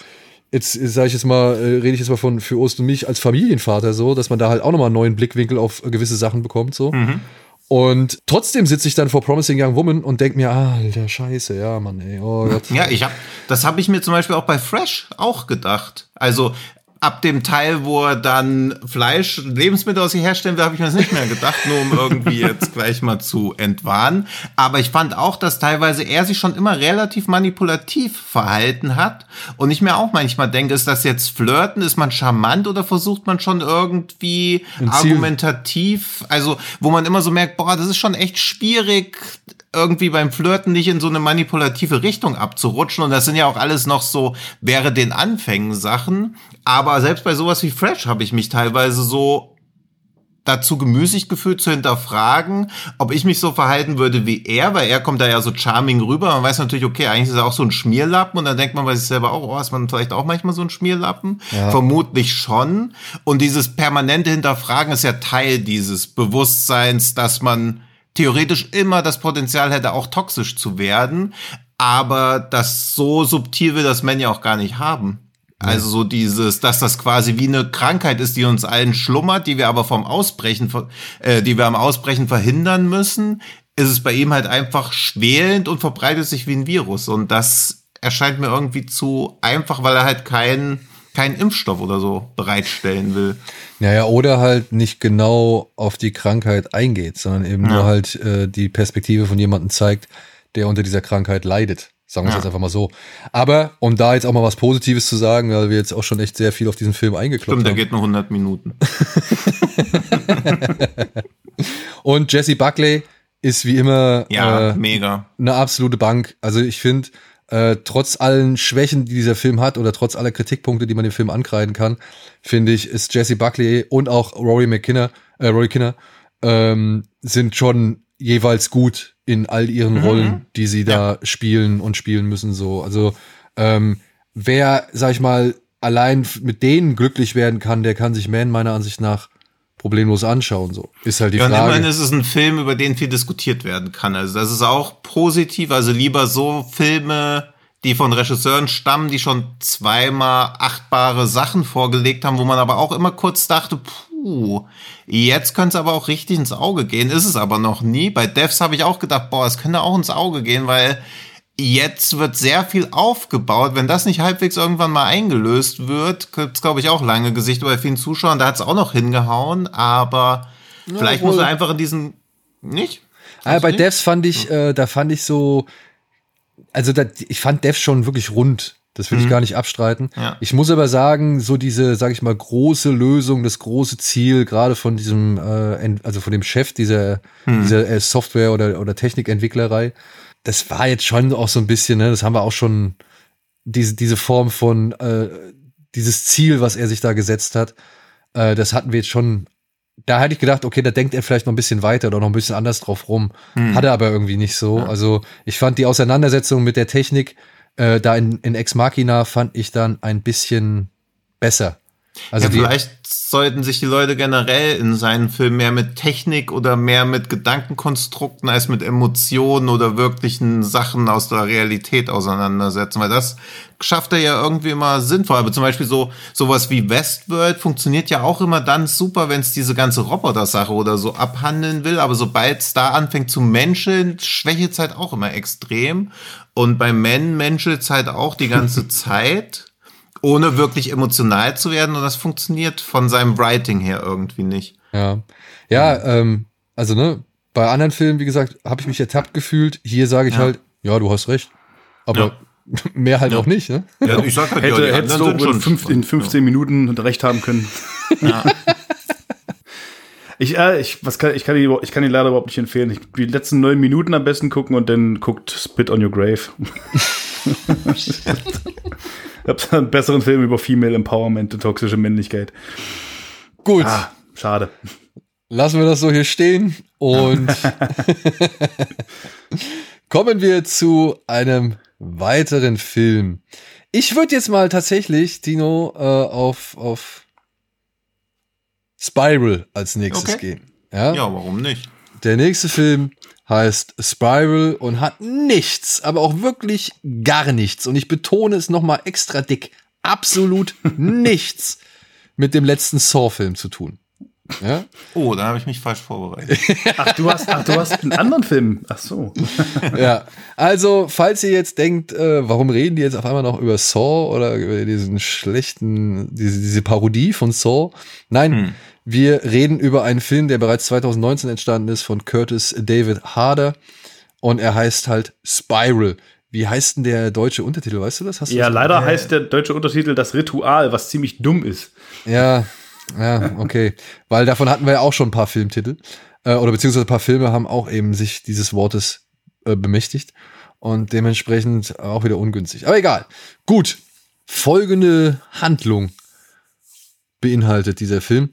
jetzt sage ich jetzt mal, äh, rede ich jetzt mal von für Ost und mich als Familienvater so, dass man da halt auch nochmal einen neuen Blickwinkel auf gewisse Sachen bekommt, so. Mhm. Und trotzdem sitze ich dann vor Promising Young Woman und denke mir, ah, alter Scheiße, ja, Mann, ey, oh Gott. Ja, ich hab, das habe ich mir zum Beispiel auch bei Fresh auch gedacht. Also ab dem Teil, wo er dann Fleisch, Lebensmittel aus sich herstellen will, habe ich mir das nicht mehr gedacht, nur um (laughs) irgendwie jetzt gleich mal zu entwarnen. Aber ich fand auch, dass teilweise er sich schon immer relativ manipulativ verhalten hat. Und ich mir auch manchmal denke, ist das jetzt Flirten? Ist man charmant oder versucht man schon irgendwie argumentativ? Also, wo man immer so merkt, boah, das ist schon echt schwierig, irgendwie beim Flirten nicht in so eine manipulative Richtung abzurutschen. Und das sind ja auch alles noch so, wäre den Anfängen Sachen. Aber selbst bei sowas wie Fresh habe ich mich teilweise so dazu gemüßigt gefühlt zu hinterfragen, ob ich mich so verhalten würde wie er, weil er kommt da ja so charming rüber. Man weiß natürlich, okay, eigentlich ist er auch so ein Schmierlappen und dann denkt man bei sich selber auch, oh, ist man vielleicht auch manchmal so ein Schmierlappen? Ja. Vermutlich schon. Und dieses permanente Hinterfragen ist ja Teil dieses Bewusstseins, dass man theoretisch immer das Potenzial hätte, auch toxisch zu werden. Aber das so subtil will das Männer ja auch gar nicht haben. Also so dieses, dass das quasi wie eine Krankheit ist, die uns allen schlummert, die wir aber vom Ausbrechen, äh, die wir am Ausbrechen verhindern müssen, ist es bei ihm halt einfach schwelend und verbreitet sich wie ein Virus. Und das erscheint mir irgendwie zu einfach, weil er halt keinen keinen Impfstoff oder so bereitstellen will. Naja, oder halt nicht genau auf die Krankheit eingeht, sondern eben Ja. nur halt äh, die Perspektive von jemandem zeigt, der unter dieser Krankheit leidet. Sagen wir es Ja. jetzt einfach mal so. Aber um da jetzt auch mal was Positives zu sagen, weil wir jetzt auch schon echt sehr viel auf diesen Film eingeklopft Stimmt, der haben. geht nur 100 Minuten. (laughs) Und Jesse Buckley ist wie immer Ja, äh, mega. eine absolute Bank. Also ich finde, äh, trotz allen Schwächen, die dieser Film hat, oder trotz aller Kritikpunkte, die man dem Film ankreiden kann, finde ich, ist Jesse Buckley und auch Rory McKinner, äh, Rory Kinner, ähm, sind schon jeweils gut in all ihren Rollen, die sie da spielen und spielen müssen. So, also ähm, wer, sag ich mal, allein mit denen glücklich werden kann, der kann sich Man meiner Ansicht nach problemlos anschauen. So ist halt die Ja, und Frage. immerhin ist es ein Film, über den viel diskutiert werden kann. Also das ist auch positiv. Also lieber so Filme, die von Regisseuren stammen, die schon zweimal achtbare Sachen vorgelegt haben, wo man aber auch immer kurz dachte, puh, jetzt könnte es aber auch richtig ins Auge gehen. Ist es aber noch nie. Bei Devs habe ich auch gedacht, boah, es könnte auch ins Auge gehen, weil jetzt wird sehr viel aufgebaut. Wenn das nicht halbwegs irgendwann mal eingelöst wird, gibt's glaube ich, auch lange Gesichter bei vielen Zuschauern. Da hat's auch noch hingehauen, aber vielleicht muss er einfach in diesen. Nicht? Ah, bei nicht? Devs fand ich, äh, da fand ich so, also da, ich fand Devs schon wirklich rund. Das will ich gar nicht abstreiten. Ja. Ich muss aber sagen, so diese, sag ich mal, große Lösung, das große Ziel, gerade von diesem, äh, also von dem Chef dieser, dieser äh, Software- oder, oder Technikentwicklerei, das war jetzt schon auch so ein bisschen, ne, das haben wir auch schon, diese, diese Form von, äh, dieses Ziel, was er sich da gesetzt hat, äh, das hatten wir jetzt schon. Da hätte ich gedacht, okay, da denkt er vielleicht noch ein bisschen weiter oder noch ein bisschen anders drauf rum. Hat er aber irgendwie nicht so. Also ich fand die Auseinandersetzung mit der Technik äh, da in, in Ex Machina fand ich dann ein bisschen besser. Also ja, vielleicht sollten sich die Leute generell in seinen Filmen mehr mit Technik oder mehr mit Gedankenkonstrukten als mit Emotionen oder wirklichen Sachen aus der Realität auseinandersetzen, weil das schafft er ja irgendwie immer sinnvoll. Aber zum Beispiel so sowas wie Westworld funktioniert ja auch immer dann super, wenn es diese ganze Roboter-Sache oder so abhandeln will. Aber sobald es da anfängt zu menscheln, schwächelt es halt auch immer extrem. Und bei Men menschelt es halt auch die ganze (laughs) Zeit ohne wirklich emotional zu werden und das funktioniert von seinem Writing her irgendwie nicht. ja, ja, ähm, also ne, bei anderen Filmen, wie gesagt, habe ich mich ertappt gefühlt. Hier sage ich Ja. halt, ja, du hast recht. Aber (laughs) mehr halt auch nicht, ne? Ja, ich sag halt, Hätte, hättest du auch in, fünf, in 15 Minuten recht haben können. (laughs) Ja. Ich, äh, ich, was kann, ich, kann die, überhaupt- ich kann die leider überhaupt nicht empfehlen. Ich, die letzten neun Minuten am besten gucken und dann guckt Spit on Your Grave. (laughs) ich hab einen besseren Film über Female Empowerment und toxische Männlichkeit. Gut, Ah, schade. lassen wir das so hier stehen und (laughs) kommen wir zu einem weiteren Film. Ich würde jetzt mal tatsächlich, Dino, äh, auf, auf Spiral als nächstes Okay. gehen. Ja? ja, warum nicht? Der nächste Film heißt Spiral und hat nichts, aber auch wirklich gar nichts. Und ich betone es nochmal extra dick. Absolut (laughs) nichts mit dem letzten Saw-Film zu tun. Ja? Oh, da habe ich mich falsch vorbereitet. (laughs) Ach, du hast, ach, du hast einen anderen Film. Ach so. ja. Also, falls ihr jetzt denkt, äh, warum reden die jetzt auf einmal noch über Saw oder über diesen schlechten, diese, diese Parodie von Saw? Nein, wir reden über einen Film, der bereits 2019 entstanden ist von Curtis David Harder und er heißt halt Spiral. Wie heißt denn der deutsche Untertitel? Weißt du das? Hast Ja, das? leider heißt der deutsche Untertitel Das Ritual, was ziemlich dumm ist. Ja, ja, okay. Weil davon hatten wir ja auch schon ein paar Filmtitel. Äh, oder beziehungsweise ein paar Filme haben auch eben sich dieses Wortes äh, bemächtigt. Und dementsprechend auch wieder ungünstig. Aber egal. Gut. Folgende Handlung beinhaltet dieser Film.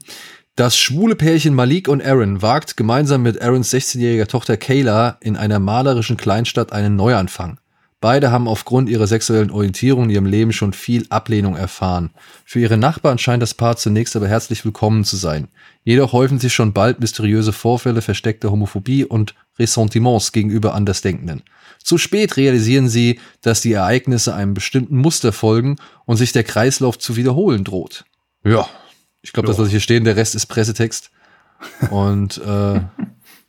Das schwule Pärchen Malik und Aaron wagt gemeinsam mit Aarons 16-jähriger Tochter Kayla in einer malerischen Kleinstadt einen Neuanfang. Beide haben aufgrund ihrer sexuellen Orientierung in ihrem Leben schon viel Ablehnung erfahren. Für ihre Nachbarn scheint das Paar zunächst aber herzlich willkommen zu sein. Jedoch häufen sich schon bald mysteriöse Vorfälle versteckter Homophobie und Ressentiments gegenüber Andersdenkenden. Zu spät realisieren sie, dass die Ereignisse einem bestimmten Muster folgen und sich der Kreislauf zu wiederholen droht. Ja, ich glaube, das, was hier stehen, der Rest ist Pressetext. (laughs) Und äh,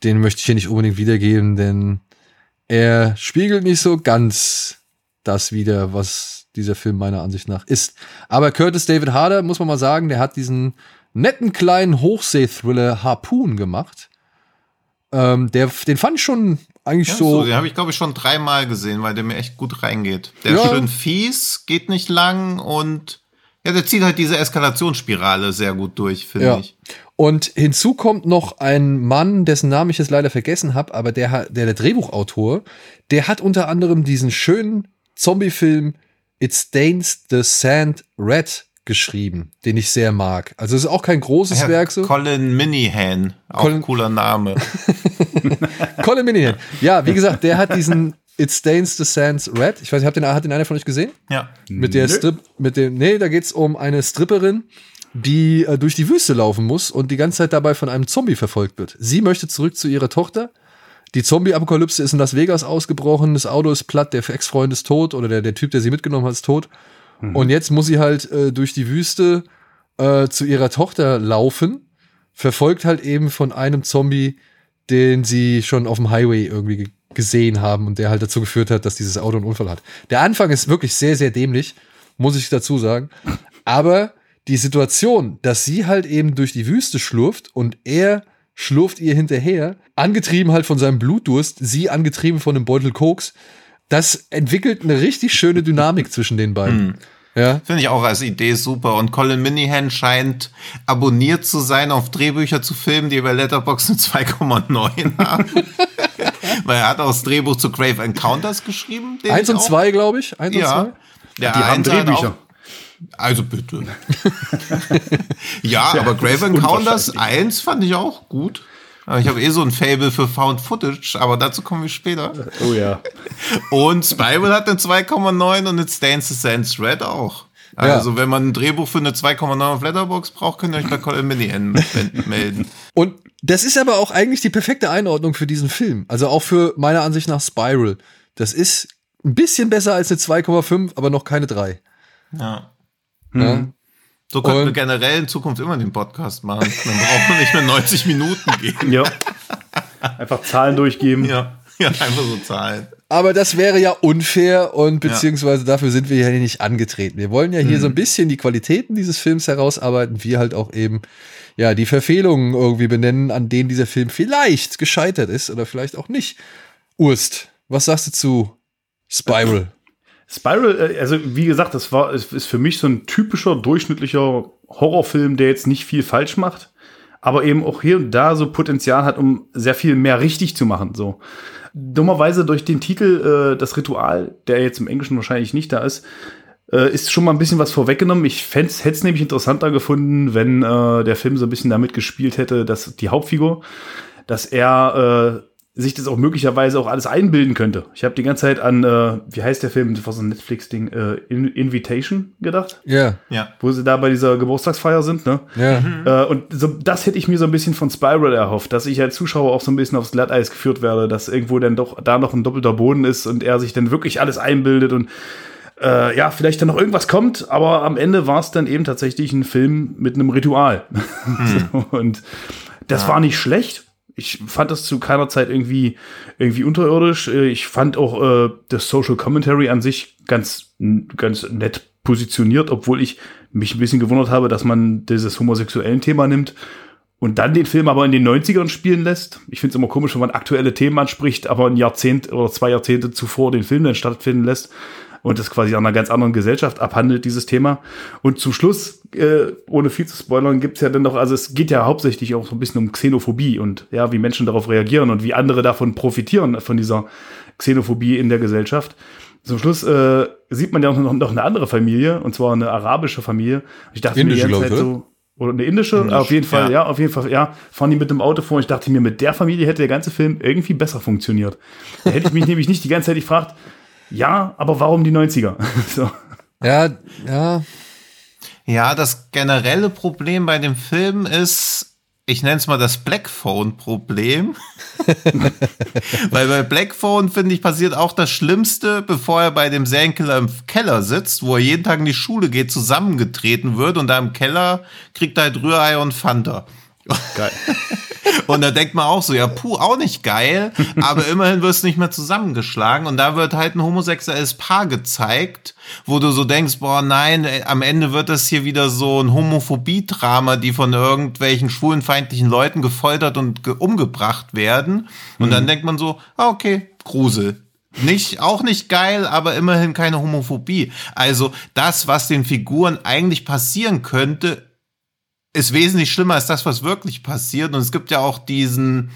den möchte ich hier nicht unbedingt wiedergeben, denn er spiegelt nicht so ganz das wieder, was dieser Film meiner Ansicht nach ist. Aber Curtis David Harder, muss man mal sagen, der hat diesen netten kleinen Hochsee-Thriller Harpoon gemacht. Ähm, der, den fand ich schon eigentlich Ja, so. so, den habe ich, glaube ich, schon dreimal gesehen, weil der mir echt gut reingeht. Der Ja. ist schön fies, geht nicht lang und ja, der zieht halt diese Eskalationsspirale sehr gut durch, finde Ja. ich. Und hinzu kommt noch ein Mann, dessen Namen ich jetzt leider vergessen habe, aber der, der, der Drehbuchautor, der hat unter anderem diesen schönen Zombie-Film It Stains the Sand Red geschrieben, den ich sehr mag. Also es ist auch kein großes Ja, Werk so. Colin Minihan, auch Colin- ein cooler Name. (laughs) Colin Minihan. Ja, wie gesagt, der hat diesen (laughs) It Stains the Sands Red. Ich weiß nicht, habt den, hat den einer von euch gesehen? ja. Mit der Strip, mit dem, nee, da geht's um eine Stripperin, die äh, durch die Wüste laufen muss und die ganze Zeit dabei von einem Zombie verfolgt wird. Sie möchte zurück zu ihrer Tochter. Die Zombie-Apokalypse ist in Las Vegas ausgebrochen, das Auto ist platt, der Ex-Freund ist tot oder der, der Typ, der sie mitgenommen hat, ist tot. Und jetzt muss sie halt äh, durch die Wüste äh, zu ihrer Tochter laufen, verfolgt halt eben von einem Zombie, den sie schon auf dem Highway irgendwie ge- gesehen haben und der halt dazu geführt hat, dass dieses Auto einen Unfall hat. Der Anfang ist wirklich sehr, sehr dämlich, muss ich dazu sagen. Aber die Situation, dass sie halt eben durch die Wüste schlurft und er schlurft ihr hinterher, angetrieben halt von seinem Blutdurst, sie angetrieben von einem Beutel Koks, das entwickelt eine richtig schöne Dynamik zwischen den beiden. Ja. Finde ich auch als Idee super. Und Colin Minihan scheint abonniert zu sein auf Drehbücher zu Filmen, die bei Letterboxd eine (laughs) 2,9 haben. (laughs) (laughs) Weil er hat auch das Drehbuch zu Grave Encounters geschrieben. Eins und auch- zwei, glaube ich. Eins und Ja. zwei. Der Die haben Drehbücher. Also bitte. (laughs) ja, aber Grave Encounters 1 fand ich auch gut. Ich habe eh so ein Fable für Found Footage, aber dazu kommen wir später. Oh ja. Und Spiral hat eine 2,9 und It Stains the Sands Red auch. Also, wenn man ein Drehbuch für eine 2,9 auf Letterbox braucht, könnt ihr euch bei Colin Minihan melden. Und das ist aber auch eigentlich die perfekte Einordnung für diesen Film. Also auch für meiner Ansicht nach Spiral. Das ist ein bisschen besser als eine 2,5, aber noch keine 3. Ja. Ja. So könnten wir generell in Zukunft immer den Podcast machen. Dann braucht man nicht mehr 90 Minuten gehen. Ja. Einfach Zahlen durchgeben. Ja, ja einfach so Zahlen. Aber das wäre ja unfair und beziehungsweise dafür sind wir ja hier nicht angetreten. Wir wollen ja hier Mhm. so ein bisschen die Qualitäten dieses Films herausarbeiten, wie halt auch eben ja die Verfehlungen irgendwie benennen, an denen dieser Film vielleicht gescheitert ist oder vielleicht auch nicht. Urst, was sagst du zu Spiral? Spiral, äh, also wie gesagt, das war, ist für mich so ein typischer, durchschnittlicher Horrorfilm, der jetzt nicht viel falsch macht, aber eben auch hier und da so Potenzial hat, um sehr viel mehr richtig zu machen. So. Dummerweise durch den Titel äh, Das Ritual, der jetzt im Englischen wahrscheinlich nicht da ist, äh, ist schon mal ein bisschen was vorweggenommen. Ich hätte es nämlich interessanter gefunden, wenn äh, der Film so ein bisschen damit gespielt hätte, dass die Hauptfigur, dass er äh, sich das auch möglicherweise auch alles einbilden könnte. Ich habe die ganze Zeit an, äh, wie heißt der Film, das war so ein Netflix-Ding, äh, In Invitation gedacht, Ja, Ja. wo sie da bei dieser Geburtstagsfeier sind, ne? ja. Äh, und so, das hätte ich mir so ein bisschen von Spiral erhofft, dass ich als Zuschauer auch so ein bisschen aufs Glatteis geführt werde, dass irgendwo dann doch da noch ein doppelter Boden ist und er sich dann wirklich alles einbildet und äh, ja, vielleicht dann noch irgendwas kommt, aber am Ende war es dann eben tatsächlich ein Film mit einem Ritual. (laughs) so, und das war nicht schlecht. Ich fand das zu keiner Zeit irgendwie, irgendwie unterirdisch. Äh, Ich fand auch äh, das Social Commentary an sich ganz, ganz nett positioniert, obwohl ich mich ein bisschen gewundert habe, dass man dieses homosexuellen Thema nimmt und dann den Film aber in den 90ern spielen lässt. Ich finde es immer komisch, wenn man aktuelle Themen anspricht, aber ein Jahrzehnt oder zwei Jahrzehnte zuvor den Film dann stattfinden lässt und das quasi an einer ganz anderen Gesellschaft abhandelt, dieses Thema. Und zum Schluss, äh, ohne viel zu spoilern, gibt's ja dann noch, also es geht ja hauptsächlich auch so ein bisschen um Xenophobie und ja, wie Menschen darauf reagieren und wie andere davon profitieren, von dieser Xenophobie in der Gesellschaft. Zum Schluss äh, sieht man ja noch, noch eine andere Familie, und zwar eine arabische Familie. Ich dachte Indische, mir die ganze Zeit so, oder eine indische, auf jeden Fall, ja. ja. auf jeden Fall, ja, fahren die mit dem Auto vor. Ich dachte mir, mit der Familie hätte der ganze Film irgendwie besser funktioniert. Da hätte ich mich (laughs) nämlich nicht die ganze Zeit gefragt, ja, aber warum die 90er? (laughs) so. Ja, ja. Ja, das generelle Problem bei dem Film ist, ich nenne es mal das Blackphone-Problem. (laughs) Weil bei Blackphone, finde ich, passiert auch das Schlimmste, bevor er bei dem Serienkiller im Keller sitzt, wo er jeden Tag in die Schule geht, zusammengetreten wird und da im Keller kriegt er halt Rührei und Fanta. Geil. Und da denkt man auch so, ja, puh, auch nicht geil, aber immerhin wirst du nicht mehr zusammengeschlagen. Und da wird halt ein homosexuelles Paar gezeigt, wo du so denkst, boah, nein, ey, am Ende wird das hier wieder so ein Homophobie-Drama, die von irgendwelchen schwulenfeindlichen Leuten gefoltert und ge umgebracht werden. Und dann denkt man so, ah, okay, Grusel. Nicht, auch nicht geil, aber immerhin keine Homophobie. Also das, was den Figuren eigentlich passieren könnte, ist wesentlich schlimmer als das, was wirklich passiert. Und es gibt ja auch diesen,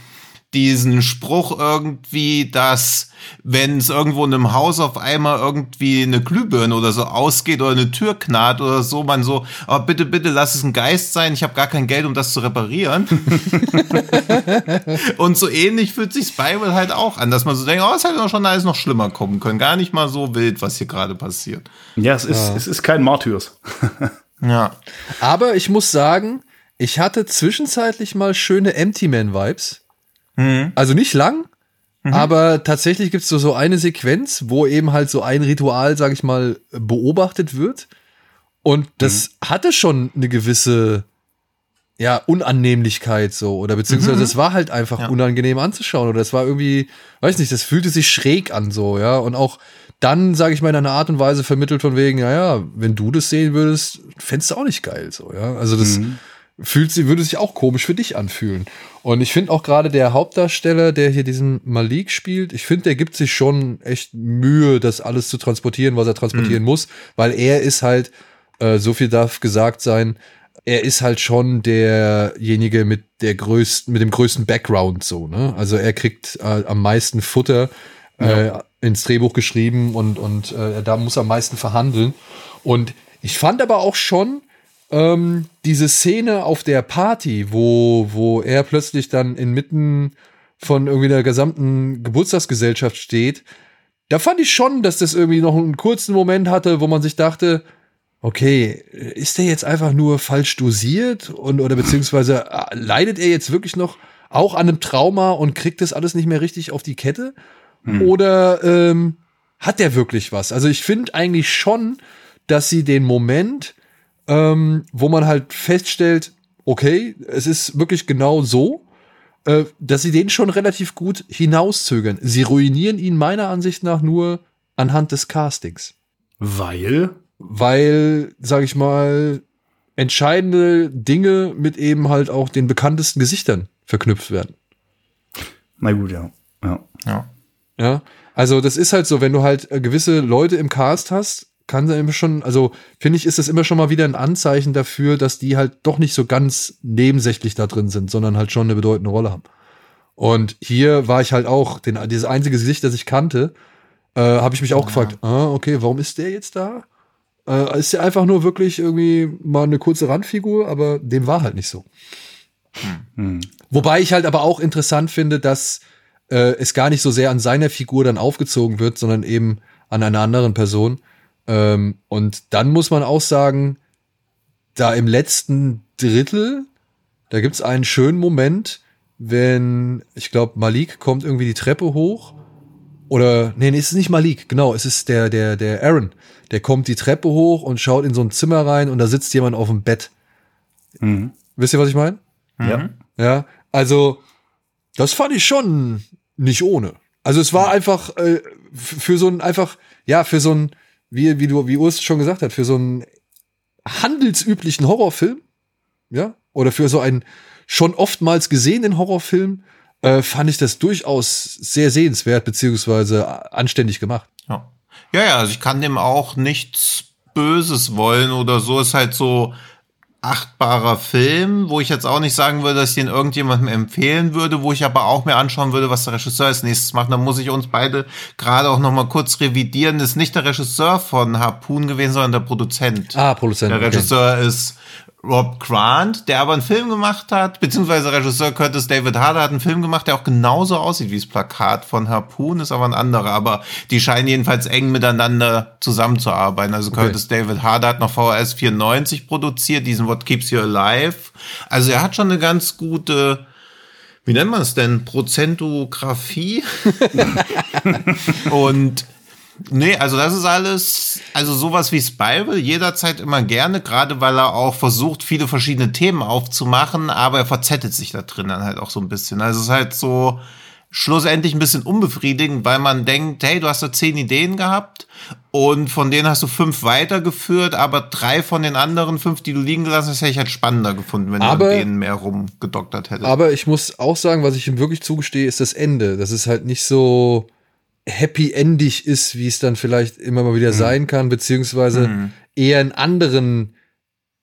diesen Spruch irgendwie, dass wenn es irgendwo in einem Haus auf einmal irgendwie eine Glühbirne oder so ausgeht oder eine Tür knarrt oder so, man so, oh, bitte, bitte lass es ein Geist sein, ich habe gar kein Geld, um das zu reparieren. (laughs) Und so ähnlich fühlt sich Bible halt auch an, dass man so denkt, oh, es hätte doch schon alles noch schlimmer kommen können. Gar nicht mal so wild, was hier gerade passiert. Ja, es ist, es ist kein Martyrs. (laughs) Ja. Aber ich muss sagen, ich hatte zwischenzeitlich mal schöne Empty Man Vibes. Also nicht lang, aber tatsächlich gibt es so, so eine Sequenz, wo eben halt so ein Ritual, sag ich mal, beobachtet wird. Und das hatte schon eine gewisse ja, Unannehmlichkeit so. Oder beziehungsweise es war halt einfach Ja. unangenehm anzuschauen. Oder es war irgendwie, weiß nicht, das fühlte sich schräg an so, ja. Und auch dann, sage ich mal, in einer Art und Weise vermittelt von wegen, ja, ja, wenn du das sehen würdest, fändest du auch nicht geil, so, ja. Also das fühlt sie, würde sich auch komisch für dich anfühlen. Und ich finde auch gerade der Hauptdarsteller, der hier diesen Malik spielt, ich finde, der gibt sich schon echt Mühe, das alles zu transportieren, was er transportieren muss, weil er ist halt, äh, so viel darf gesagt sein, er ist halt schon derjenige mit der größten, mit dem größten Background so, ne? Also er kriegt äh, am meisten Futter äh, ins Drehbuch geschrieben und, und äh, da muss er am meisten verhandeln. Und ich fand aber auch schon ähm, diese Szene auf der Party, wo, wo er plötzlich dann inmitten von irgendwie der gesamten Geburtstagsgesellschaft steht, da fand ich schon, dass das irgendwie noch einen kurzen Moment hatte, wo man sich dachte, okay, ist der jetzt einfach nur falsch dosiert und oder beziehungsweise äh, leidet er jetzt wirklich noch auch an einem Trauma und kriegt das alles nicht mehr richtig auf die Kette? Oder ähm, hat der wirklich was? Also ich finde eigentlich schon, dass sie den Moment, ähm, wo man halt feststellt, okay, es ist wirklich genau so, äh, dass sie den schon relativ gut hinauszögern. Sie ruinieren ihn meiner Ansicht nach nur anhand des Castings Weil. weil, sag ich mal, entscheidende Dinge mit eben halt auch den bekanntesten Gesichtern verknüpft werden. Na gut, ja. ja. Ja. Ja, also das ist halt so, wenn du halt äh, gewisse Leute im Cast hast, kann da immer schon, also finde ich, ist das immer schon mal wieder ein Anzeichen dafür, dass die halt doch nicht so ganz nebensächlich da drin sind, sondern halt schon eine bedeutende Rolle haben. Und hier war ich halt auch, den, dieses einzige Gesicht, das ich kannte, äh, habe ich mich auch gefragt, ah, okay, warum ist der jetzt da? Äh, ist der einfach nur wirklich irgendwie mal eine kurze Randfigur, aber dem war halt nicht so. Wobei ich halt aber auch interessant finde, dass äh, es gar nicht so sehr an seiner Figur dann aufgezogen wird, sondern eben an einer anderen Person. Ähm, und dann muss man auch sagen, da im letzten Drittel, da gibt's einen schönen Moment, wenn, ich glaube, Malik kommt irgendwie die Treppe hoch. Oder, nee, nee, es ist nicht Malik, genau, es ist der, der, der Aaron. Der kommt die Treppe hoch und schaut in so ein Zimmer rein und da sitzt jemand auf dem Bett. Wisst ihr, was ich meine? Ja. Ja, also das fand ich schon nicht ohne. Also es war einfach äh, für so ein einfach ja für so ein wie wie du wie Urs schon gesagt hat für so einen handelsüblichen Horrorfilm ja oder für so einen schon oftmals gesehenen Horrorfilm äh, fand ich das durchaus sehr sehenswert beziehungsweise anständig gemacht. Ja. ja, ja, also ich kann dem auch nichts Böses wollen oder so. Ist halt so achtbarer Film, wo ich jetzt auch nicht sagen würde, dass ich den irgendjemandem empfehlen würde, wo ich aber auch mir anschauen würde, was der Regisseur als nächstes macht. Da muss ich uns beide gerade auch noch mal kurz revidieren. Das ist nicht der Regisseur von Harpoon gewesen, sondern der Produzent. Ah, Produzent. Der okay. Regisseur ist Rob Grant, der aber einen Film gemacht hat, beziehungsweise Regisseur Curtis David Harder hat einen Film gemacht, der auch genauso aussieht wie das Plakat von Harpoon, ist aber ein anderer, aber die scheinen jedenfalls eng miteinander zusammenzuarbeiten. Also Curtis David Harder hat noch VHS 94 produziert, diesen What Keeps You Alive. Also er hat schon eine ganz gute, wie nennt man es denn, Prozentografie? (laughs) Und Nee, also das ist alles, also sowas wie Spiral jederzeit immer gerne, gerade weil er auch versucht, viele verschiedene Themen aufzumachen, aber er verzettelt sich da drin dann halt auch so ein bisschen. Also es ist halt so schlussendlich ein bisschen unbefriedigend, weil man denkt, hey, du hast da zehn Ideen gehabt und von denen hast du fünf weitergeführt, aber drei von den anderen fünf, die du liegen gelassen hast, hätte ich halt spannender gefunden, wenn Aber- du an denen mehr rumgedoktert hättest. Aber ich muss auch sagen, was ich ihm wirklich zugestehe, ist das Ende. Dass es halt nicht so happy-endig ist, wie es dann vielleicht immer mal wieder sein kann, beziehungsweise eher einen anderen,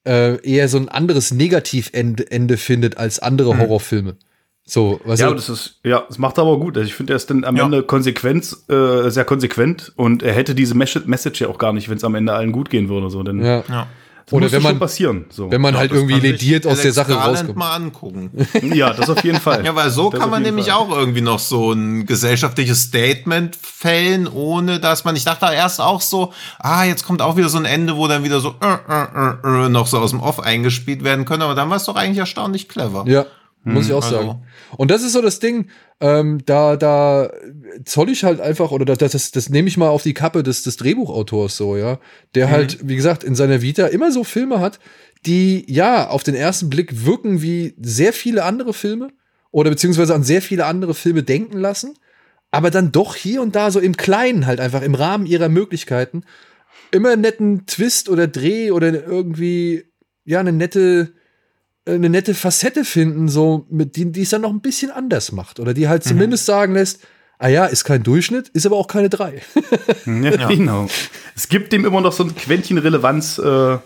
äh, eher so ein anderes Negativende Ende findet als andere Horrorfilme. So, was Ja, das ist, ja, das macht er aber gut. Also ich finde, er ist dann am Ja. Ende konsequent, äh, sehr konsequent und er hätte diese Mes- Message ja auch gar nicht, wenn es am Ende allen gut gehen würde. So, denn ja. ja. Das Oder wenn man- schon passieren. So. Wenn man halt das irgendwie lediert aus der Sache rauskommt. mal angucken. (laughs) ja, das auf jeden Fall. Ja, weil so Das kann man nämlich Fall. auch irgendwie noch so ein gesellschaftliches Statement fällen, ohne dass man, ich dachte erst auch so, ah, jetzt kommt auch wieder so ein Ende, wo dann wieder so äh, äh, äh, äh, noch so aus dem Off eingespielt werden können, aber dann war es doch eigentlich erstaunlich clever. Ja, muss ich auch also- sagen. Und das ist so das Ding, ähm, da, da zoll ich halt einfach, oder das, das, das nehme ich mal auf die Kappe des, des Drehbuchautors so, ja. Der halt, wie gesagt, in seiner Vita immer so Filme hat, die ja auf den ersten Blick wirken wie sehr viele andere Filme oder beziehungsweise an sehr viele andere Filme denken lassen, aber dann doch hier und da so im Kleinen halt einfach im Rahmen ihrer Möglichkeiten immer einen netten Twist oder Dreh oder irgendwie, ja, eine nette, eine nette Facette finden, so mit die, die es dann noch ein bisschen anders macht. Oder die halt zumindest sagen lässt, ah ja, ist kein Durchschnitt, ist aber auch keine drei. Ja, (laughs) Genau. Es gibt dem immer noch so ein Quäntchen Relevanz, äh,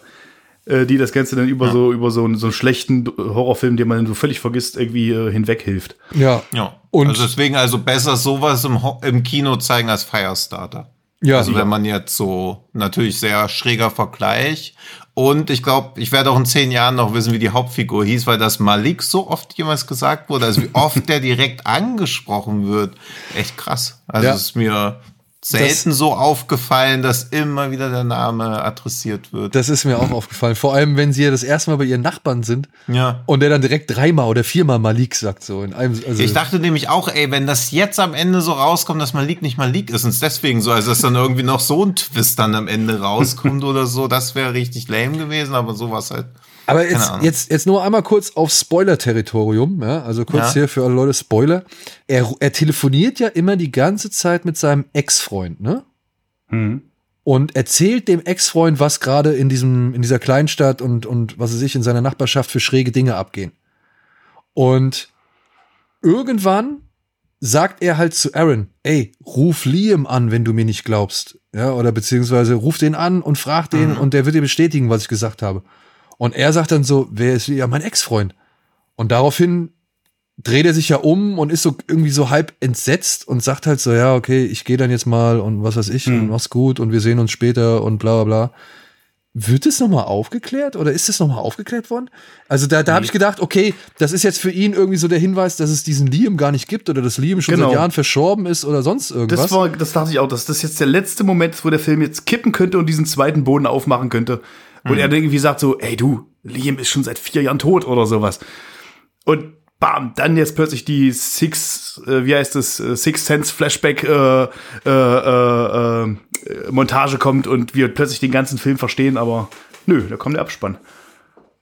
äh, die das Ganze dann über so über so, einen- so einen schlechten Horrorfilm, den man dann so völlig vergisst, irgendwie äh, hinweghilft. ja. Ja. Und- also deswegen also besser sowas im, Ho- im Kino zeigen als Firestarter. Ja, Also wenn man jetzt so natürlich sehr schräger Vergleich. Und ich glaube, ich werde auch in zehn Jahren noch wissen, wie die Hauptfigur hieß, weil das Malik so oft jemals gesagt wurde, also wie oft der direkt (laughs) angesprochen wird. Echt krass. Also Ja. es ist mir selten so aufgefallen, dass immer wieder der Name adressiert wird. das ist mir auch aufgefallen. Vor allem, wenn sie ja das erste Mal bei ihren Nachbarn sind ja. und der dann direkt dreimal oder viermal Malik sagt, so in einem. Also, Ich dachte nämlich auch, ey, wenn das jetzt am Ende so rauskommt, dass Malik nicht Malik ist und es deswegen so, also dass dann irgendwie noch so ein Twist dann am Ende rauskommt (laughs) oder so, das wäre richtig lame gewesen, aber sowas halt. Aber jetzt, jetzt, jetzt nur einmal kurz auf Spoiler-Territorium, ja, also kurz Ja. hier für alle Leute Spoiler. Er, er telefoniert ja immer die ganze Zeit mit seinem Ex-Freund, ne? Mhm. Und erzählt dem Ex-Freund, was gerade in diesem, in dieser Kleinstadt und, und was er sich in seiner Nachbarschaft für schräge Dinge abgehen. Und irgendwann sagt er halt zu Aaron, ey, ruf Liam an, wenn du mir nicht glaubst. Ja, oder beziehungsweise ruf den an und frag den und der wird dir bestätigen, was ich gesagt habe. Und er sagt dann so, wer ist ja mein Ex-Freund? Und daraufhin dreht er sich ja um und ist so irgendwie so halb entsetzt und sagt halt so, ja, okay, ich gehe dann jetzt mal und was weiß ich, und mach's gut und wir sehen uns später und bla bla bla. Wird es nochmal aufgeklärt oder ist es nochmal aufgeklärt worden? Also da, da habe ich gedacht, okay, das ist jetzt für ihn irgendwie so der Hinweis, dass es diesen Liam gar nicht gibt oder dass Liam schon Genau. seit Jahren verstorben ist oder sonst irgendwas. Das war, das dachte ich auch, dass das jetzt der letzte Moment ist, wo der Film jetzt kippen könnte und diesen zweiten Boden aufmachen könnte. Und Mhm. er irgendwie sagt so, ey du, Liam ist schon seit vier Jahren tot oder sowas. Und bam, dann jetzt plötzlich die Six, äh, wie heißt es, äh, Six Sense Flashback äh, äh, äh, äh, Montage kommt und wir plötzlich den ganzen Film verstehen, aber nö, da kommt der Abspann.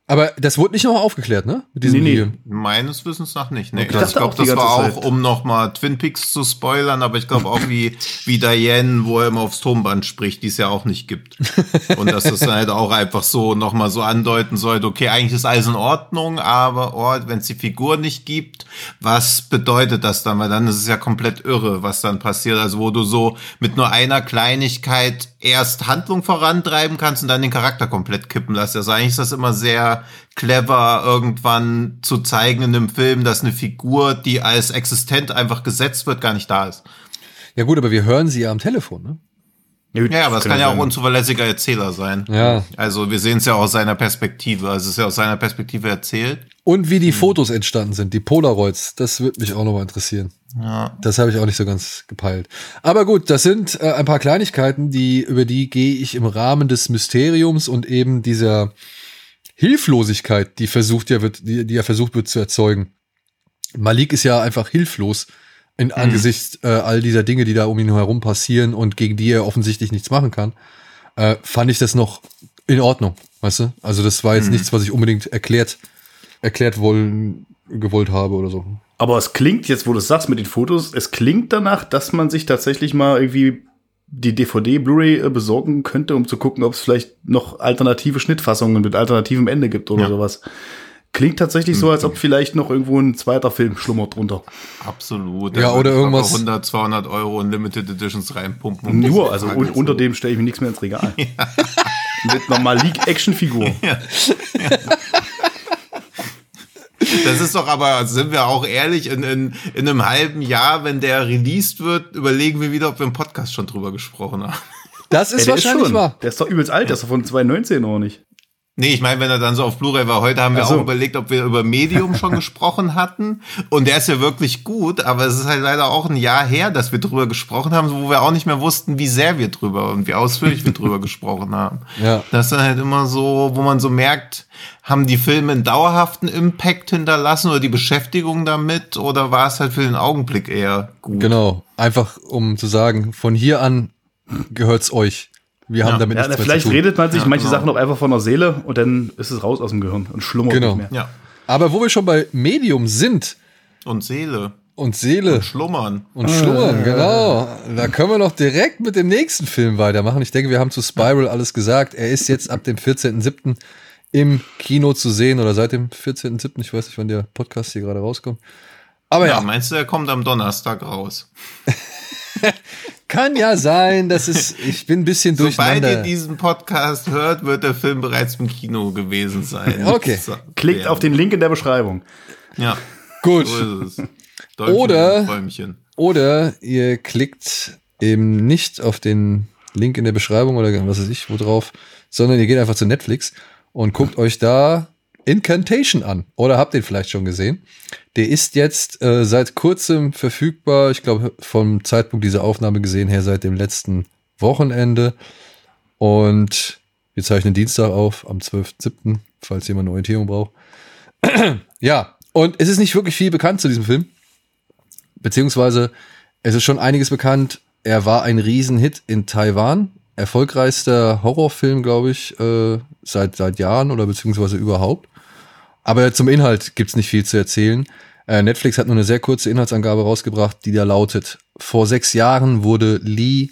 Aber das wurde nicht nochmal aufgeklärt, ne? Mit diesem Nee, nee. Liam. Meines Wissens nach nicht. Nee, Ich also ich dachte glaube, das war auch, Zeit. um nochmal Twin Peaks zu spoilern, aber ich glaube auch wie, (laughs) wie Diane, wo er immer aufs Tonband spricht, die es ja auch nicht gibt. Und dass das dann halt auch einfach so nochmal so andeuten sollte, okay, eigentlich ist alles in Ordnung, aber oh, wenn es die Figur nicht gibt, was bedeutet das dann? Weil dann ist es ja komplett irre, was dann passiert. Also wo du so mit nur einer Kleinigkeit erst Handlung vorantreiben kannst und dann den Charakter komplett kippen lässt. Also eigentlich ist das immer sehr clever, irgendwann zu zeigen in einem Film, dass eine Figur, die als existent einfach gesetzt wird, gar nicht da ist. Ja gut, aber wir hören sie ja am Telefon, ne? Ja, aber es kann ja auch unzuverlässiger Erzähler sein. Ja. Also wir sehen es ja aus seiner Perspektive. Also es ist ja aus seiner Perspektive erzählt. Und wie die Fotos entstanden sind, die Polaroids, das würde mich auch nochmal interessieren. Ja. Das habe ich auch nicht so ganz gepeilt. Aber gut, das sind äh, ein paar Kleinigkeiten, die über die gehe ich im Rahmen des Mysteriums und eben dieser Hilflosigkeit, die versucht ja wird, die, die ja versucht wird zu erzeugen. Malik ist ja einfach hilflos In Angesichts äh, all dieser Dinge, die da um ihn herum passieren und gegen die er offensichtlich nichts machen kann, äh, fand ich das noch in Ordnung, weißt du? Also das war jetzt nichts, was ich unbedingt erklärt, erklärt wollen, gewollt habe oder so. Aber es klingt jetzt, wo du es sagst mit den Fotos, es klingt danach, dass man sich tatsächlich mal irgendwie die DVD, Blu-ray äh, besorgen könnte, um zu gucken, ob es vielleicht noch alternative Schnittfassungen mit alternativem Ende gibt oder Ja. sowas. Klingt tatsächlich so, als ob vielleicht noch irgendwo ein zweiter Film schlummert drunter. Absolut. Ja, oder irgendwas- 100, 200 Euro in Limited Editions reinpumpen. um Nur, also un unter dem stelle ich mir nichts mehr ins Regal. (laughs) Mit einer Malik-Action-Figur. (laughs) Das ist doch aber, sind wir auch ehrlich, in, in, in einem halben Jahr, wenn der released wird, überlegen wir wieder, ob wir im Podcast schon drüber gesprochen haben. Das ist Ey, wahrscheinlich schon. wahr. Der ist doch übelst alt, der ist doch von 2019 oder nicht? Nee, ich meine, wenn er dann so auf Blu-ray war, heute haben wir Ach so. auch überlegt, ob wir über Medium schon (laughs) gesprochen hatten. Und der ist ja wirklich gut, aber es ist halt leider auch ein Jahr her, dass wir drüber gesprochen haben, wo wir auch nicht mehr wussten, wie sehr wir drüber und wie ausführlich wir drüber (laughs) gesprochen haben. Ja. Das ist dann halt immer so, wo man so merkt, haben die Filme einen dauerhaften Impact hinterlassen oder die Beschäftigung damit oder war es halt für den Augenblick eher gut? Genau. Einfach um zu sagen, von hier an gehört's euch. Wir haben damit Ja, nichts vielleicht zu tun. redet man sich Ja, manche genau. Sachen auch einfach von der Seele und dann ist es raus aus dem Gehirn und schlummert Genau. nicht mehr. Ja. Aber wo wir schon bei Medium sind Und Seele. und Seele Schlummern. und Schlummern, genau, da können wir noch direkt mit dem nächsten Film weitermachen. Ich denke, wir haben zu Spiral alles gesagt. Er ist jetzt ab dem 14.07. im Kino zu sehen oder seit dem 14.07. Ich weiß nicht, wann der Podcast hier gerade rauskommt. Aber Ja, ja, meinst du, er kommt am Donnerstag raus? (laughs) (laughs) kann ja sein, dass es, ich bin ein bisschen Sobald ihr durcheinander. diesen Podcast hört, wird der Film bereits im Kino gewesen sein. Okay. So, Klickt ja. auf den Link in der Beschreibung. Ja, Gut. so Oder-. Oder ihr klickt eben nicht auf den Link in der Beschreibung oder was weiß ich wo drauf, sondern ihr geht einfach zu Netflix und guckt euch da Incantation an. Oder habt ihr vielleicht schon gesehen? Der ist jetzt äh, seit kurzem verfügbar. Ich glaube, vom Zeitpunkt dieser Aufnahme gesehen her seit dem letzten Wochenende. Und wir zeichnen Dienstag auf, am 12.07., falls jemand eine Orientierung braucht. (clears throat) ja, und es ist nicht wirklich viel bekannt zu diesem Film. Beziehungsweise, es ist schon einiges bekannt. Er war ein Riesenhit in Taiwan. Erfolgreichster Horrorfilm, glaube ich, äh, seit, seit Jahren oder beziehungsweise überhaupt. Aber zum Inhalt gibt's nicht viel zu erzählen. Äh, Netflix hat nur eine sehr kurze Inhaltsangabe rausgebracht, die da lautet: Vor sechs Jahren wurde Lee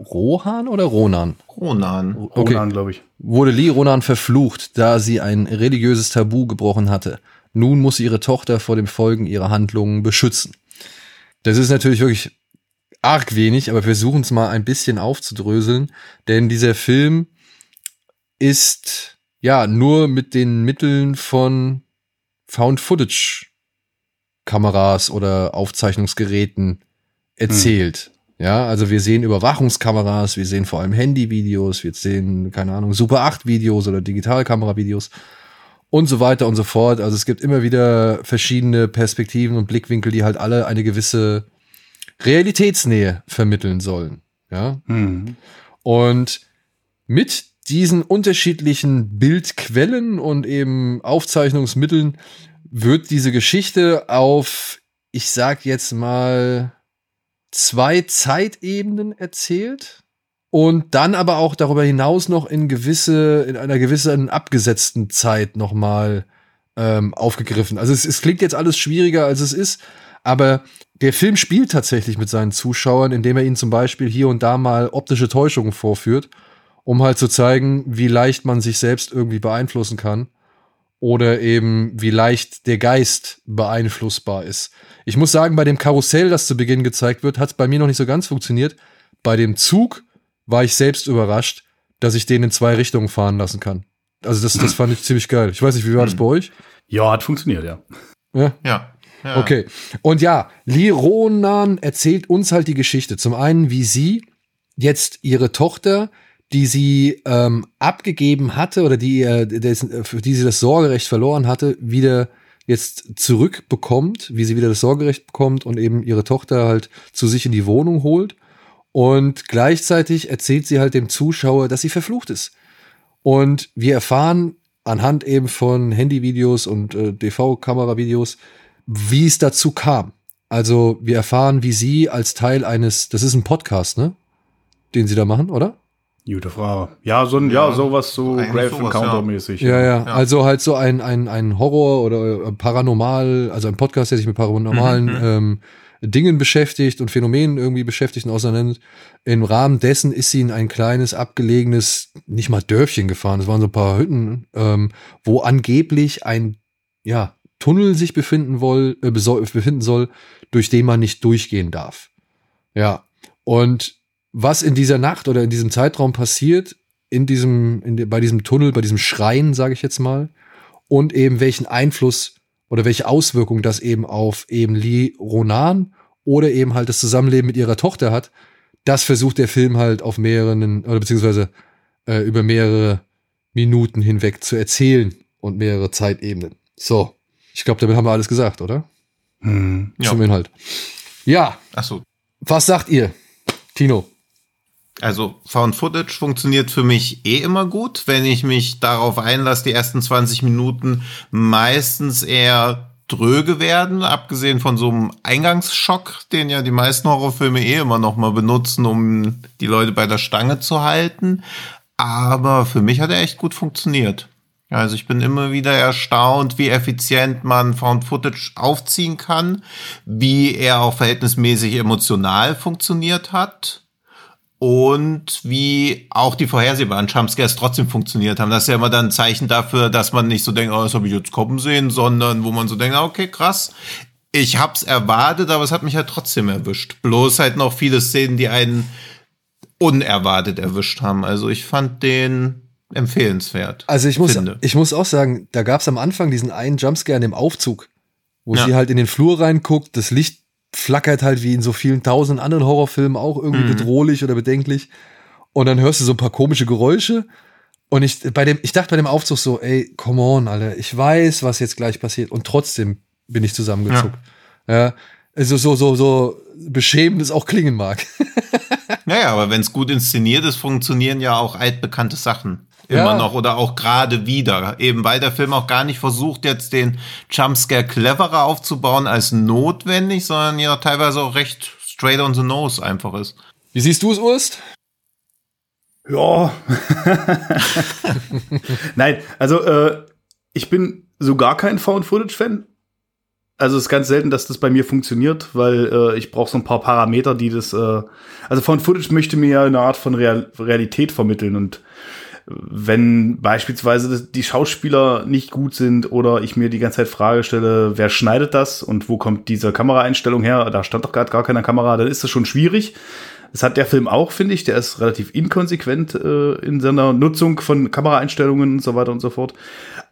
Rohan oder Ronan? Ronan. Okay. Ronan, glaube ich. wurde Lee Ronan verflucht, da sie ein religiöses Tabu gebrochen hatte. Nun muss sie ihre Tochter vor den Folgen ihrer Handlungen beschützen. Das ist natürlich wirklich arg wenig, aber wir versuchen es mal ein bisschen aufzudröseln, denn dieser Film ist ja nur mit den Mitteln von Found Footage Kameras oder Aufzeichnungsgeräten erzählt. Ja, also wir sehen Überwachungskameras, wir sehen vor allem Handyvideos, wir sehen, keine Ahnung, Super 8 Videos oder Digitalkameravideos und so weiter und so fort. Also es gibt immer wieder verschiedene Perspektiven und Blickwinkel, die halt alle eine gewisse Realitätsnähe vermitteln sollen. Ja, Mhm. und mit diesen unterschiedlichen Bildquellen und eben Aufzeichnungsmitteln wird diese Geschichte auf, ich sag jetzt mal, zwei Zeitebenen erzählt und dann aber auch darüber hinaus noch in gewisse, in einer gewissen abgesetzten Zeit nochmal ähm, aufgegriffen. Also es, es klingt jetzt alles schwieriger, als es ist, aber der Film spielt tatsächlich mit seinen Zuschauern, indem er ihnen zum Beispiel hier und da mal optische Täuschungen vorführt, um halt zu zeigen, wie leicht man sich selbst irgendwie beeinflussen kann oder eben wie leicht der Geist beeinflussbar ist. Ich muss sagen, bei dem Karussell, das zu Beginn gezeigt wird, hat es bei mir noch nicht so ganz funktioniert. Bei dem Zug war ich selbst überrascht, dass ich den in zwei Richtungen fahren lassen kann. Also das, das fand ich (clears throat) ziemlich geil. Ich weiß nicht, wie war das bei euch? Ja, hat funktioniert, ja. Ja? Ja. ja. Okay. Und ja, Lee Ronan erzählt uns halt die Geschichte. Zum einen, wie sie jetzt ihre Tochter, die sie ähm, abgegeben hatte oder die, äh, dessen, für die sie das Sorgerecht verloren hatte, wieder jetzt zurückbekommt, wie sie wieder das Sorgerecht bekommt und eben ihre Tochter halt zu sich in die Wohnung holt. Und gleichzeitig erzählt sie halt dem Zuschauer, dass sie verflucht ist. Und wir erfahren anhand eben von Handyvideos und äh, DV-Kameravideos, wie es dazu kam. Also wir erfahren, wie sie als Teil eines, das ist ein Podcast, ne? Den sie da machen, oder? Gute Frage. Ja, so ein, ja, Ja, sowas so eigentlich Grave sowas, Encounter-mäßig. Ja, ja, Ja. Also halt so ein, ein, ein Horror oder äh, Paranormal, also ein Podcast, der sich mit paranormalen Mhm, ähm, Dingen beschäftigt und Phänomenen irgendwie beschäftigt und auseinander. Im Rahmen dessen ist sie in ein kleines, abgelegenes, nicht mal Dörfchen gefahren, es waren so ein paar Hütten, ähm, wo angeblich ein ja, Tunnel sich befinden, woll, äh, befinden soll, durch den man nicht durchgehen darf. Ja. Und was in dieser Nacht oder in diesem Zeitraum passiert, in diesem, in de, bei diesem Tunnel, bei diesem Schrein, sage ich jetzt mal, und eben welchen Einfluss oder welche Auswirkungen das eben auf eben Lee Ronan oder eben halt das Zusammenleben mit ihrer Tochter hat, das versucht der Film halt auf mehreren oder beziehungsweise äh, über mehrere Minuten hinweg zu erzählen und mehrere Zeitebenen. So, ich glaube, damit haben wir alles gesagt, oder? Hm. Ja. Zum Inhalt. Ja, Achso. was sagt ihr, Tino? Also Found Footage funktioniert für mich eh immer gut, wenn ich mich darauf einlasse, die ersten 20 Minuten meistens eher dröge werden, abgesehen von so einem Eingangsschock, den ja die meisten Horrorfilme eh immer noch mal benutzen, um die Leute bei der Stange zu halten. Aber für mich hat er echt gut funktioniert. Also ich bin immer wieder erstaunt, wie effizient man Found Footage aufziehen kann, wie er auch verhältnismäßig emotional funktioniert hat und wie auch die vorhersehbaren Jumpscares trotzdem funktioniert haben. Das ist ja immer dann ein Zeichen dafür, dass man nicht so denkt, oh, das habe ich jetzt kommen sehen, sondern wo man so denkt, ah, okay, krass. Ich hab's erwartet, aber es hat mich halt trotzdem erwischt. Bloß halt noch viele Szenen, die einen unerwartet erwischt haben. Also ich fand den empfehlenswert. Also ich muss, finde. ich muss auch sagen, da gab es am Anfang diesen einen Jumpscare in dem Aufzug, wo Ja. sie halt in den Flur reinguckt, das Licht flackert halt wie in so vielen tausend anderen Horrorfilmen auch irgendwie Mhm. bedrohlich oder bedenklich. Und dann hörst du so ein paar komische Geräusche. Und ich, bei dem, ich dachte bei dem Aufzug so, ey, come on, Alter, ich weiß, was jetzt gleich passiert. Und trotzdem bin ich zusammengezuckt. Ja. Also so, so, so beschämend es auch klingen mag. (laughs) Naja, aber wenn es gut inszeniert ist, funktionieren ja auch altbekannte Sachen immer Ja. noch oder auch gerade wieder. Eben weil der Film auch gar nicht versucht, jetzt den Jumpscare cleverer aufzubauen als notwendig, sondern ja teilweise auch recht straight on the nose einfach ist. Wie siehst du es, Urst? Ja. (laughs) Nein, also äh, ich bin so gar kein Found-Footage-Fan. Also es ist ganz selten, dass das bei mir funktioniert, weil äh, ich brauche so ein paar Parameter, die das. Äh, also Found-Footage möchte mir ja eine Art von Real Realität vermitteln und wenn beispielsweise die Schauspieler nicht gut sind oder ich mir die ganze Zeit Frage stelle, wer schneidet das und wo kommt diese Kameraeinstellung her? Da stand doch gerade gar keine Kamera, dann ist das schon schwierig. Das hat der Film auch, finde ich. Der ist relativ inkonsequent äh, in seiner Nutzung von Kameraeinstellungen und so weiter und so fort.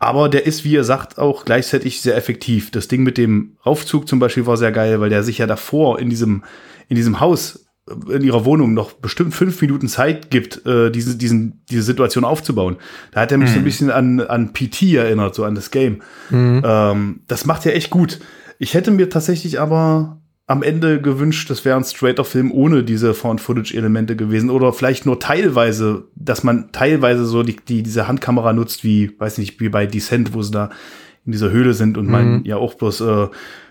Aber der ist, wie ihr sagt, auch gleichzeitig sehr effektiv. Das Ding mit dem Aufzug zum Beispiel war sehr geil, weil der sich ja davor in diesem, in diesem Haus, äh, in ihrer Wohnung noch bestimmt fünf Minuten Zeit gibt, äh, diese, diesen, diese Situation aufzubauen. Da hat er mich so ein bisschen an, an PT erinnert, so an das Game. Ähm, das macht er echt gut. Ich hätte mir tatsächlich aber am Ende gewünscht, das wäre ein straighter Film ohne diese Found-Footage-Elemente gewesen oder vielleicht nur teilweise, dass man teilweise so die, die, diese Handkamera nutzt, wie, weiß nicht, wie bei Descent, wo sie da in dieser Höhle sind und man ja auch bloß äh,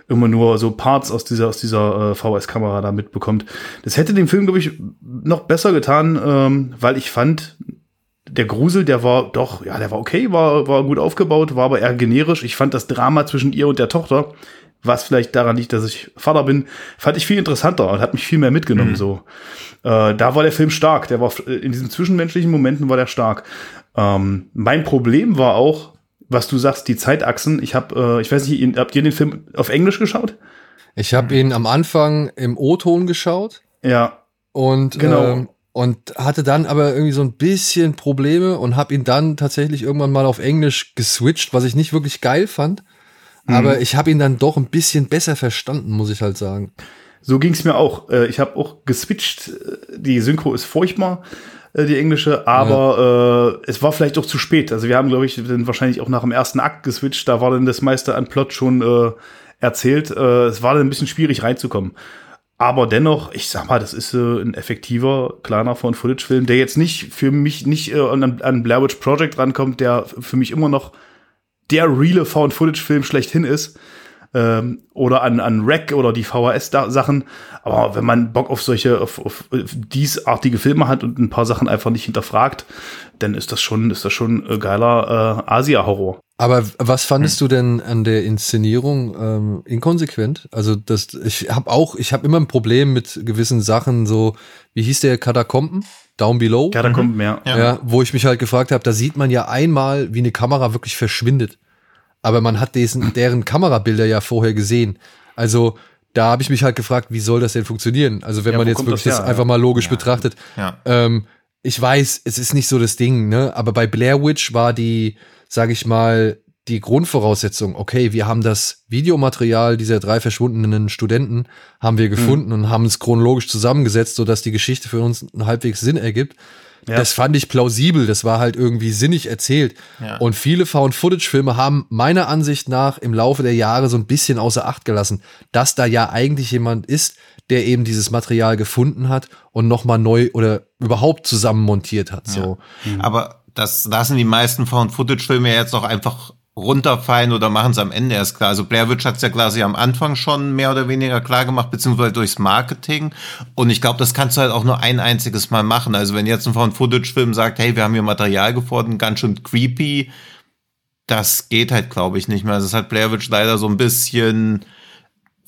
immer nur so Parts aus dieser, aus dieser äh, VS-Kamera da mitbekommt. Das hätte dem Film, glaube ich, noch besser getan, ähm, weil ich fand, der Grusel, der war doch, ja, der war okay, war, war gut aufgebaut, war aber eher generisch. Ich fand das Drama zwischen ihr und der Tochter, was vielleicht daran liegt, dass ich Vater bin, fand ich viel interessanter und hat mich viel mehr mitgenommen. So, äh, da war der Film stark. Der war in diesen zwischenmenschlichen Momenten war der stark. Ähm, mein Problem war auch, was du sagst, die Zeitachsen. Ich habe, äh, ich weiß nicht, habt ihr den Film auf Englisch geschaut? Ich habe ihn am Anfang im O-Ton geschaut. Ja, Und, Genau. ähm, und hatte dann aber irgendwie so ein bisschen Probleme und habe ihn dann tatsächlich irgendwann mal auf Englisch geswitcht, was ich nicht wirklich geil fand. Aber ich habe ihn dann doch ein bisschen besser verstanden, muss ich halt sagen. So ging es mir auch. Äh, Ich habe auch geswitcht. Äh, Die Synchro ist furchtbar, äh, die englische, aber äh, es war vielleicht auch zu spät. Also wir haben, glaube ich, dann wahrscheinlich auch nach dem ersten Akt geswitcht. Da war dann das meiste an Plot schon äh, erzählt. Äh, es war dann ein bisschen schwierig reinzukommen. Aber dennoch, ich sag mal, das ist äh, ein effektiver, kleiner Found-Footage-Film, der jetzt nicht für mich nicht äh, an, an Blair Witch Project rankommt, der für mich immer noch der reale Found-Footage-Film schlechthin ist. ähm, oder an, an Rack oder die VHS-Sachen. Aber wenn man Bock auf solche, auf, auf diesartige Filme hat und ein paar Sachen einfach nicht hinterfragt, dann ist das schon, ist das schon äh, geiler äh, Asia-Horror. Aber was fandest hm. du denn an der Inszenierung ähm, inkonsequent? Also das, ich habe auch, ich habe immer ein Problem mit gewissen Sachen, so wie hieß der Katakomben? Down Below? Katakomben, mhm. ja. ja. Wo ich mich halt gefragt habe, da sieht man ja einmal, wie eine Kamera wirklich verschwindet. Aber man hat diesen, deren Kamerabilder ja vorher gesehen. Also da habe ich mich halt gefragt, wie soll das denn funktionieren? Also wenn ja, man jetzt wirklich das, das einfach mal logisch ja. betrachtet. Ja. Ähm, ich weiß, es ist nicht so das Ding, ne? Aber bei Blair Witch war die, sag ich mal, die Grundvoraussetzung, okay, wir haben das Videomaterial dieser drei verschwundenen Studenten, haben wir gefunden mhm. und haben es chronologisch zusammengesetzt, sodass die Geschichte für uns einen halbwegs Sinn ergibt. Ja. Das fand ich plausibel, das war halt irgendwie sinnig erzählt. Ja. Und viele Found-Footage-Filme haben meiner Ansicht nach im Laufe der Jahre so ein bisschen außer Acht gelassen, dass da ja eigentlich jemand ist, der eben dieses Material gefunden hat und nochmal neu oder überhaupt zusammenmontiert hat. So. Ja. Mhm. Aber das lassen die meisten Found-Footage-Filme jetzt auch einfach runterfallen oder machen es am Ende erst klar. Also Blair Witch hat es ja quasi am Anfang schon mehr oder weniger klar gemacht, beziehungsweise durchs Marketing. Und ich glaube, das kannst du halt auch nur ein einziges Mal machen. Also wenn jetzt ein Found-Footage-Film sagt, hey, wir haben hier Material gefunden, ganz schön creepy, das geht halt, glaube ich, nicht mehr. Also es hat Blair Witch leider so ein bisschen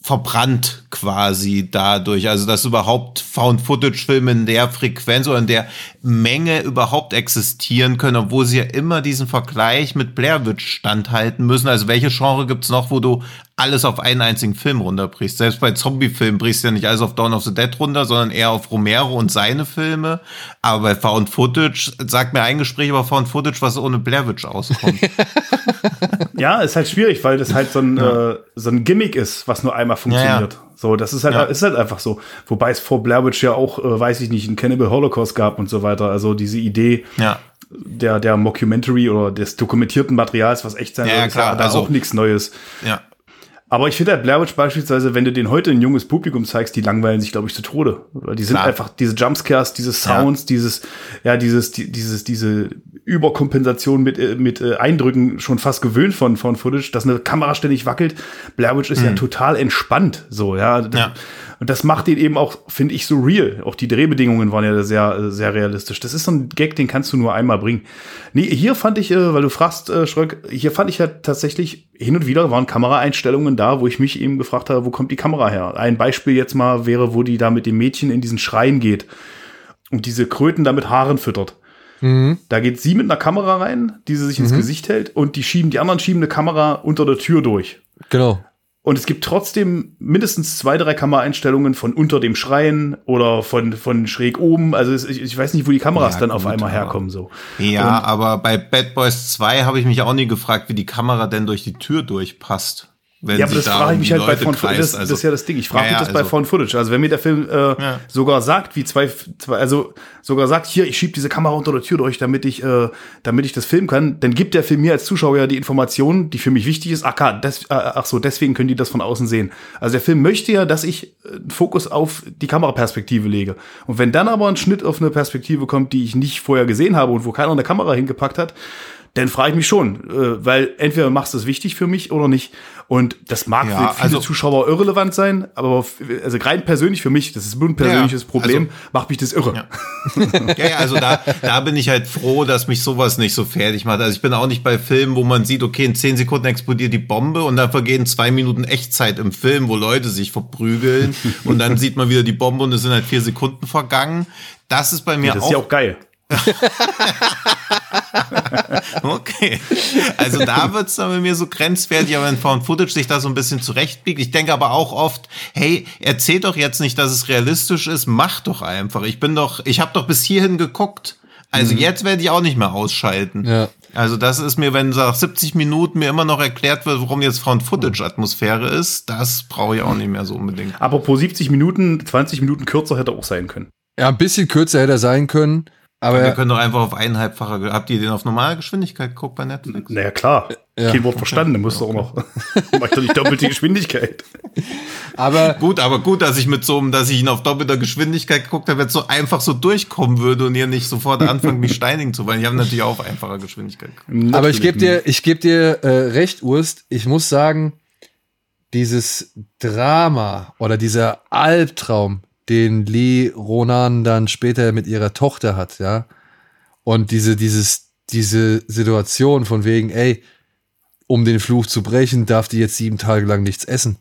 verbrannt quasi dadurch. Also, dass überhaupt Found-Footage-Filme in der Frequenz oder in der Menge überhaupt existieren können, obwohl sie ja immer diesen Vergleich mit Blair Witch standhalten müssen. Also, welche Genre gibt's noch, wo du alles auf einen einzigen Film runterbrichst. Selbst bei Zombie-Filmen brichst du ja nicht alles auf Dawn of the Dead runter, sondern eher auf Romero und seine Filme. Aber bei Found Footage, sagt mir ein Gespräch über Found Footage, was ohne Blair Witch auskommt. (laughs) ja, ist halt schwierig, weil das halt so ein, ja. äh, so ein Gimmick ist, was nur einmal funktioniert. Ja, ja. So, das ist halt, ja. ist halt einfach so. Wobei es vor Blair Witch ja auch, äh, weiß ich nicht, ein Cannibal Holocaust gab und so weiter. Also diese Idee, ja der, der Mockumentary oder des dokumentierten Materials, was echt sein ja, soll, klar, da also, auch nichts Neues. Ja. Aber ich finde halt Blair Witch beispielsweise, wenn du den heute ein junges Publikum zeigst, die langweilen sich, glaube ich, zu Tode. Die sind Klar. einfach diese Jumpscares, diese Sounds, ja. dieses, ja, dieses, die, dieses, diese Überkompensation mit, äh, mit äh, Eindrücken schon fast gewöhnt von, von Footage, dass eine Kamera ständig wackelt. Blair Witch ist mhm. ja total entspannt, so, ja. ja. Und das macht ihn eben auch, finde ich, so real. Auch die Drehbedingungen waren ja sehr, sehr realistisch. Das ist so ein Gag, den kannst du nur einmal bringen. Nee, hier fand ich, äh, weil du fragst, Schröck, hier fand ich ja tatsächlich, hin und wieder waren Kameraeinstellungen da, wo ich mich eben gefragt habe, wo kommt die Kamera her? Ein Beispiel jetzt mal wäre, wo die da mit dem Mädchen in diesen Schrein geht und diese Kröten da mit Haaren füttert. Mhm. Da geht sie mit einer Kamera rein, die sie sich mhm. ins Gesicht hält und die schieben, die anderen schieben eine Kamera unter der Tür durch. Genau. Und es gibt trotzdem mindestens zwei, drei Kameraeinstellungen von unter dem Schreien oder von, von schräg oben. Also es, ich, ich, weiß nicht, wo die Kameras ja, dann gut, auf einmal herkommen. So. Ja, Und aber bei Bad Boys 2 habe ich mich auch nie gefragt, wie die Kamera denn durch die Tür durchpasst. Wenn ja, aber das frage ich mich halt bei Found Footage. Das, also, das, ist ja das Ding. Ich frage ja, mich das also, bei Found Footage. Also wenn mir der Film äh, ja. sogar sagt, wie zwei, zwei, also sogar sagt, hier, ich schiebe diese Kamera unter der Tür durch, damit ich, äh, damit ich das filmen kann, dann gibt der Film mir als Zuschauer ja die Information, die für mich wichtig ist. Ach, des, äh, ach so, deswegen können die das von außen sehen. Also der Film möchte ja, dass ich äh, Fokus auf die Kameraperspektive lege. Und wenn dann aber ein Schnitt auf eine Perspektive kommt, die ich nicht vorher gesehen habe und wo keiner eine Kamera hingepackt hat, dann frage ich mich schon, äh, weil entweder machst du es wichtig für mich oder nicht. Und das mag ja, für viele also, Zuschauer irrelevant sein, aber also rein persönlich für mich, das ist nur ein persönliches ja, Problem, also, macht mich das irre. Ja. (laughs) ja, ja, also da, da bin ich halt froh, dass mich sowas nicht so fertig macht. Also ich bin auch nicht bei Filmen, wo man sieht, okay, in zehn Sekunden explodiert die Bombe und dann vergehen zwei Minuten Echtzeit im Film, wo Leute sich verprügeln (laughs) und dann sieht man wieder die Bombe und es sind halt vier Sekunden vergangen. Das ist bei mir auch. Das ist ja auch geil. (laughs) (laughs) okay. Also da wird's dann bei mir so grenzwertig, aber wenn Found Footage sich da so ein bisschen zurechtbiegt. Ich denke aber auch oft, hey, erzähl doch jetzt nicht, dass es realistisch ist, mach doch einfach. Ich bin doch, ich habe doch bis hierhin geguckt. Also mhm. jetzt werde ich auch nicht mehr ausschalten. Ja. Also das ist mir, wenn nach 70 Minuten mir immer noch erklärt wird, warum jetzt Found Footage Atmosphäre ist, das brauche ich auch nicht mehr so unbedingt. Aber pro 70 Minuten, 20 Minuten kürzer hätte auch sein können. Ja, ein bisschen kürzer hätte er sein können. Aber wir können doch einfach auf eineinhalbfache. Habt ihr den auf normale Geschwindigkeit geguckt bei Netflix? Naja, klar. Ja. Kein Wort verstanden, dann musst du auch noch. (laughs) Mach doch nicht doppelte Geschwindigkeit. (laughs) Aber gut, aber gut, dass ich mit so einem, dass ich ihn auf doppelter Geschwindigkeit geguckt habe, jetzt so einfach so durchkommen würde und ihr nicht sofort anfangen, mich steinigen zu wollen. Ich habe natürlich auch auf einfacher Geschwindigkeit geguckt. Aber ich gebe dir, ich gebe dir äh, recht, Urst. Ich muss sagen, dieses Drama oder dieser Albtraum, den Lee Ronan dann später mit ihrer Tochter hat, ja. Und diese, dieses, diese Situation von wegen, ey, um den Fluch zu brechen, darf die jetzt sieben Tage lang nichts essen.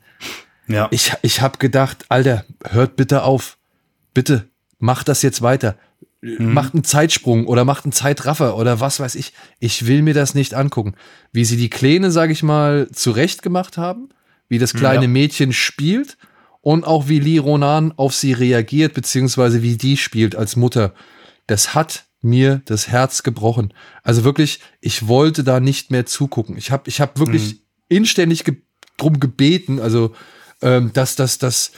Ja. Ich, ich habe gedacht, Alter, hört bitte auf. Bitte, macht das jetzt weiter. Macht einen Zeitsprung oder macht einen Zeitraffer oder was weiß ich. Ich will mir das nicht angucken. Wie sie die Kleine, sag ich mal, zurecht gemacht haben, wie das kleine Ja. Mädchen spielt und auch wie Lee Ronan auf sie reagiert, beziehungsweise wie die spielt als Mutter. Das hat mir das Herz gebrochen. Also wirklich, ich wollte da nicht mehr zugucken. Ich habe ich hab wirklich inständig ge drum gebeten, also ähm, dass, dass, dass,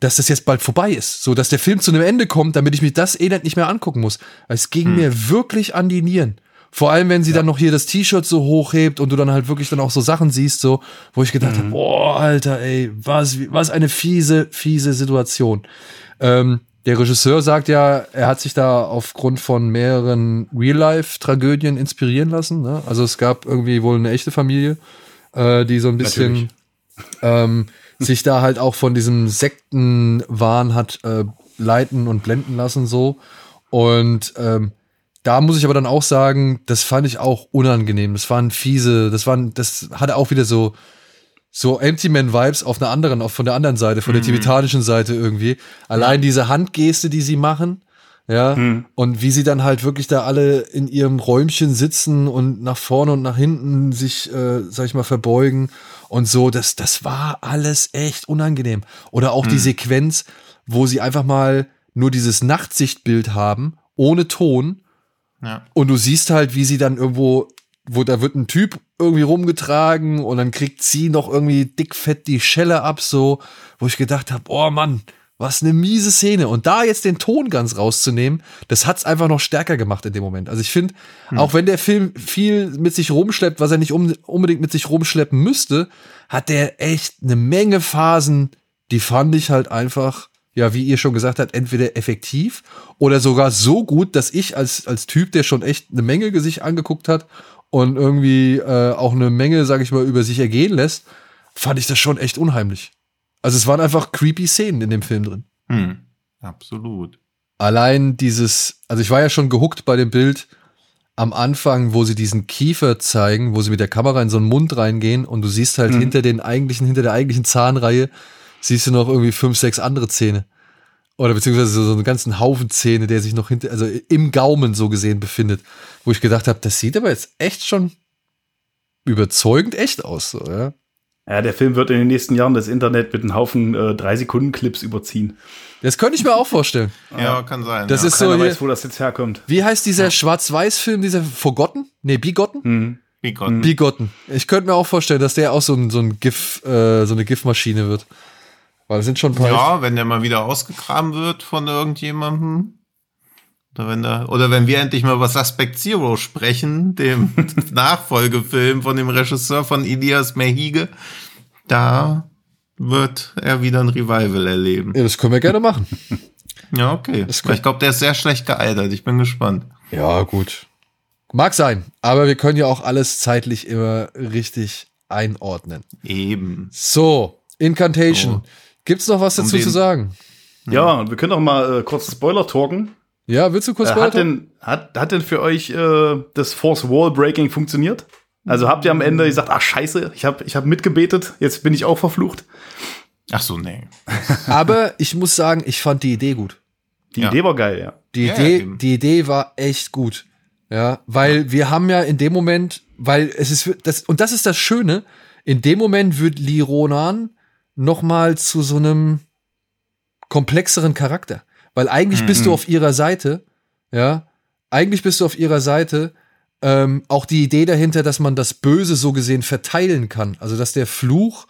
dass das jetzt bald vorbei ist. So, dass der Film zu einem Ende kommt, damit ich mir das Elend nicht mehr angucken muss. Es ging mir wirklich an die Nieren. Vor allem, wenn sie dann noch hier das T-Shirt so hochhebt und du dann halt wirklich dann auch so Sachen siehst, so, wo ich gedacht habe, boah, Alter, ey, was, was eine fiese, fiese Situation. Ähm, der Regisseur sagt ja, er hat sich da aufgrund von mehreren Real-Life-Tragödien inspirieren lassen. Ne? Also es gab irgendwie wohl eine echte Familie, äh, die so ein bisschen ähm, sich da halt auch von diesem Sektenwahn hat äh, leiten und blenden lassen so. Und ähm, da muss ich aber dann auch sagen, das fand ich auch unangenehm. Das waren fiese, das waren, das hatte auch wieder so so Empty Man Vibes auf einer anderen, auf von der anderen Seite, von der tibetanischen Seite irgendwie. Allein diese Handgeste, die sie machen, ja, und wie sie dann halt wirklich da alle in ihrem Räumchen sitzen und nach vorne und nach hinten sich, äh, sag ich mal, verbeugen und so, das, das war alles echt unangenehm. Oder auch die Sequenz, wo sie einfach mal nur dieses Nachtsichtbild haben, ohne Ton, Ja. und du siehst halt, wie sie dann irgendwo, wo da wird ein Typ irgendwie rumgetragen und dann kriegt sie noch irgendwie dickfett die Schelle ab, so, wo ich gedacht habe, oh Mann, was eine miese Szene. Und da jetzt den Ton ganz rauszunehmen, das hat's einfach noch stärker gemacht in dem Moment. Also ich finde, auch wenn der Film viel mit sich rumschleppt, was er nicht um, unbedingt mit sich rumschleppen müsste, hat der echt eine Menge Phasen, die fand ich halt einfach, ja, wie ihr schon gesagt habt, entweder effektiv oder sogar so gut, dass ich als, als Typ, der schon echt eine Menge sich angeguckt hat und irgendwie äh, auch eine Menge, sag ich mal, über sich ergehen lässt, fand ich das schon echt unheimlich. Also es waren einfach creepy Szenen in dem Film drin. Hm. Absolut. Allein dieses, also ich war ja schon gehuckt bei dem Bild am Anfang, wo sie diesen Kiefer zeigen, wo sie mit der Kamera in so einen Mund reingehen und du siehst halt hinter den eigentlichen, hinter der eigentlichen Zahnreihe, siehst du noch irgendwie fünf, sechs andere Zähne. Oder beziehungsweise so einen ganzen Haufen Zähne, der sich noch hinter, also im Gaumen so gesehen befindet. Wo ich gedacht habe, das sieht aber jetzt echt schon überzeugend echt aus, so, ja. Ja, der Film wird in den nächsten Jahren das Internet mit einem Haufen äh, 3-Sekunden-Clips überziehen. Das könnte ich mir auch vorstellen. Ja, kann sein. Das ja. ist so Keiner hier, weiß, wo das jetzt herkommt. wie heißt dieser Schwarz-Weiß-Film, dieser Forgotten? Nee, Bigotten? Hm. Wie Gott. Bigotten. Ich könnte mir auch vorstellen, dass der auch so ein, so ein GIF, äh, so eine GIF-Maschine wird. Weil es sind schon ein paar. Ja, wenn der mal wieder ausgegraben wird von irgendjemandem. Oder wenn, da, oder wenn wir endlich mal über Suspect Zero sprechen, dem (laughs) Nachfolgefilm von dem Regisseur von Ilias Mehige, da wird er wieder ein Revival erleben. Ja, das können wir gerne machen. Ja, okay. Das Ich glaube, der ist sehr schlecht gealtert. Ich bin gespannt. Ja, gut. Mag sein, aber wir können ja auch alles zeitlich immer richtig einordnen. Eben. So, Incantation. So. Gibt's noch was Um dazu den- zu sagen? Ja, und wir können auch mal äh, kurz Spoiler talken. Ja, willst du kurz Äh, hat, weiter? denn, hat, hat denn für euch äh, das Force Wall Breaking funktioniert? Also habt ihr am Ende gesagt, ach scheiße, ich habe ich hab mitgebetet, jetzt bin ich auch verflucht. Ach so, nee. (laughs) Aber ich muss sagen, ich fand die Idee gut. Die Ja. Idee war geil, ja. Die Ja, Idee, eben. die Idee war echt gut. Ja, weil wir haben ja in dem Moment, weil es ist das und das ist das Schöne, in dem Moment wird Lee Ronan noch mal zu so einem komplexeren Charakter, weil eigentlich bist du auf ihrer Seite, ja, eigentlich bist du auf ihrer Seite. Ähm, auch die Idee dahinter, dass man das Böse so gesehen verteilen kann, also dass der Fluch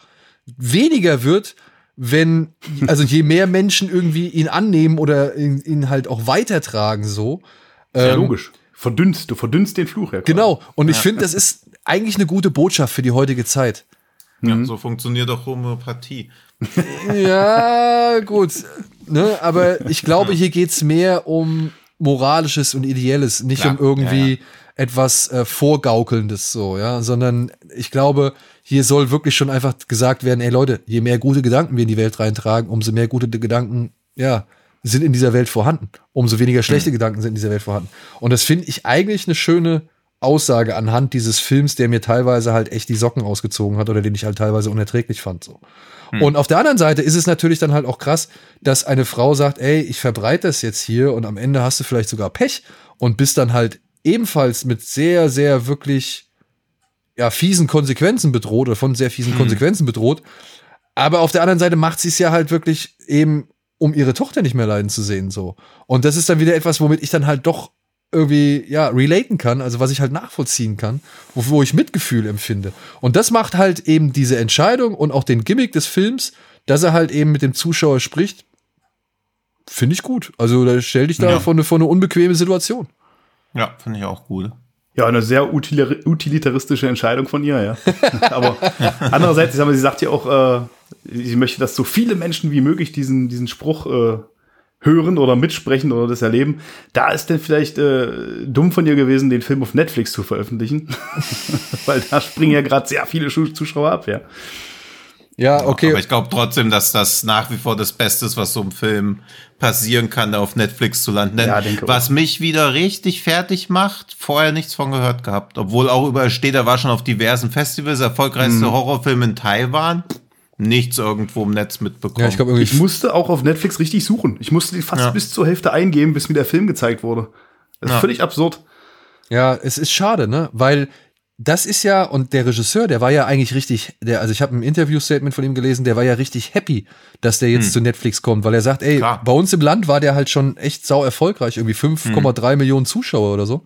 weniger wird, wenn, (laughs) also je mehr Menschen irgendwie ihn annehmen oder ihn, ihn halt auch weitertragen, so. Ja, Ähm, logisch. Verdünnst, du verdünnst den Fluch ja. quasi. Genau. Und ich finde, das ist eigentlich eine gute Botschaft für die heutige Zeit. Ja, so funktioniert auch Homöopathie. Ja, gut. Ne, aber ich glaube, hier geht's mehr um Moralisches und Ideelles, nicht Klar, um irgendwie ja, etwas äh, Vorgaukelndes so, ja, sondern ich glaube, hier soll wirklich schon einfach gesagt werden, ey Leute, je mehr gute Gedanken wir in die Welt reintragen, umso mehr gute Gedanken, ja, sind in dieser Welt vorhanden. Umso weniger schlechte mhm. Gedanken sind in dieser Welt vorhanden. Und das finde ich eigentlich eine schöne Aussage anhand dieses Films, der mir teilweise halt echt die Socken ausgezogen hat oder den ich halt teilweise unerträglich fand. So. Hm. Und auf der anderen Seite ist es natürlich dann halt auch krass, dass eine Frau sagt, ey, ich verbreite das jetzt hier und am Ende hast du vielleicht sogar Pech und bist dann halt ebenfalls mit sehr, sehr wirklich ja, fiesen Konsequenzen bedroht oder von sehr fiesen hm. Konsequenzen bedroht. Aber auf der anderen Seite macht sie es ja halt wirklich eben, um ihre Tochter nicht mehr leiden zu sehen, so. Und das ist dann wieder etwas, womit ich dann halt doch irgendwie, ja, relaten kann, also was ich halt nachvollziehen kann, wo, wo ich Mitgefühl empfinde. Und das macht halt eben diese Entscheidung und auch den Gimmick des Films, dass er halt eben mit dem Zuschauer spricht, finde ich gut. Also da stell dich da ja. vor, eine, vor eine unbequeme Situation. Ja, finde ich auch gut. Ja, eine sehr utilitaristische Entscheidung von ihr, ja. (laughs) Aber andererseits, sie sagt ja auch, äh, sie möchte, dass so viele Menschen wie möglich diesen, diesen Spruch äh, hören oder mitsprechen oder das erleben. Da ist denn vielleicht äh, dumm von dir gewesen, den Film auf Netflix zu veröffentlichen. (laughs) Weil da springen ja gerade sehr viele Zuschauer ab, ja. Ja, okay. Aber ich glaube trotzdem, dass das nach wie vor das Beste ist, was so im Film passieren kann, auf Netflix zu landen. Denn ja, was mich wieder richtig fertig macht, vorher nichts von gehört gehabt. Obwohl auch überall steht, er war schon auf diversen Festivals, erfolgreichste mhm. Horrorfilm in Taiwan nichts irgendwo im Netz mitbekommen. Ja, ich, glaub, ich musste auch auf Netflix richtig suchen. Ich musste die fast ja. bis zur Hälfte eingeben, bis mir der Film gezeigt wurde. Das ist ja. völlig absurd. Ja, es ist schade, ne? Weil das ist ja, und der Regisseur, der war ja eigentlich richtig, der, also ich habe ein Interview-Statement von ihm gelesen, der war ja richtig happy, dass der jetzt hm. zu Netflix kommt, weil er sagt, ey, Klar. bei uns im Land war der halt schon echt sau erfolgreich, irgendwie 5,3 hm. Millionen Zuschauer oder so.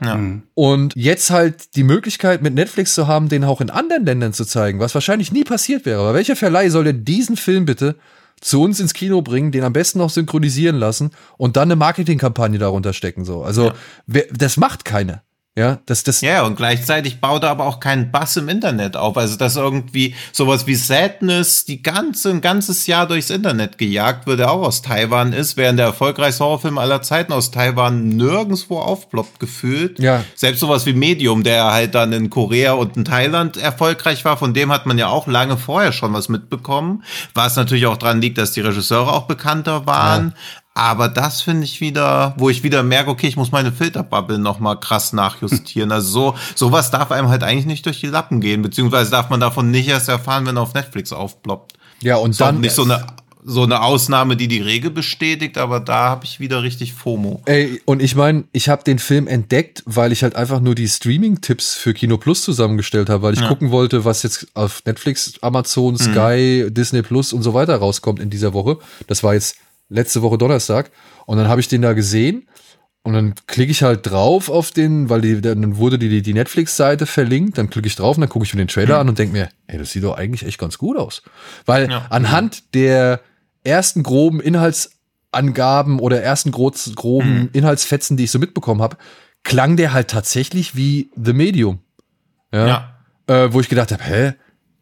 Ja. Mhm. Und jetzt halt die Möglichkeit mit Netflix zu haben, den auch in anderen Ländern zu zeigen, was wahrscheinlich nie passiert wäre. Aber welcher Verleih soll denn diesen Film bitte zu uns ins Kino bringen, den am besten noch synchronisieren lassen und dann eine Marketingkampagne darunter stecken? So, also ja. das macht keiner. Ja, das, das. Ja, und gleichzeitig baut er aber auch keinen Bass im Internet auf. Also, dass irgendwie sowas wie Sadness die ganze, ein ganzes Jahr durchs Internet gejagt wird, der auch aus Taiwan ist, während der erfolgreichste Horrorfilm aller Zeiten aus Taiwan nirgendwo aufploppt gefühlt. Ja. Selbst sowas wie Medium, der halt dann in Korea und in Thailand erfolgreich war, von dem hat man ja auch lange vorher schon was mitbekommen. Was natürlich auch dran liegt, dass die Regisseure auch bekannter waren. Ja. Aber das finde ich wieder, wo ich wieder merke, okay, ich muss meine Filterbubble noch mal krass nachjustieren. Also so, sowas darf einem halt eigentlich nicht durch die Lappen gehen, beziehungsweise darf man davon nicht erst erfahren, wenn er auf Netflix aufploppt. Ja, und dann nicht so eine so eine Ausnahme, die die Regel bestätigt, aber da habe ich wieder richtig FOMO. Ey, und ich meine, ich habe den Film entdeckt, weil ich halt einfach nur die Streaming-Tipps für Kino Plus zusammengestellt habe, weil ich ja. gucken wollte, was jetzt auf Netflix, Amazon, mhm. Sky, mhm. Disney Plus und so weiter rauskommt in dieser Woche. Das war jetzt letzte Woche Donnerstag. Und dann habe ich den da gesehen und dann klicke ich halt drauf auf den, weil die, dann wurde die, die Netflix-Seite verlinkt, dann klicke ich drauf und dann gucke ich mir den Trailer mhm. an und denke mir, ey, das sieht doch eigentlich echt ganz gut aus. Weil ja. anhand der ersten groben Inhaltsangaben oder ersten groben mhm. Inhaltsfetzen, die ich so mitbekommen habe, klang der halt tatsächlich wie The Medium. Ja. ja. Äh, wo ich gedacht habe, hä,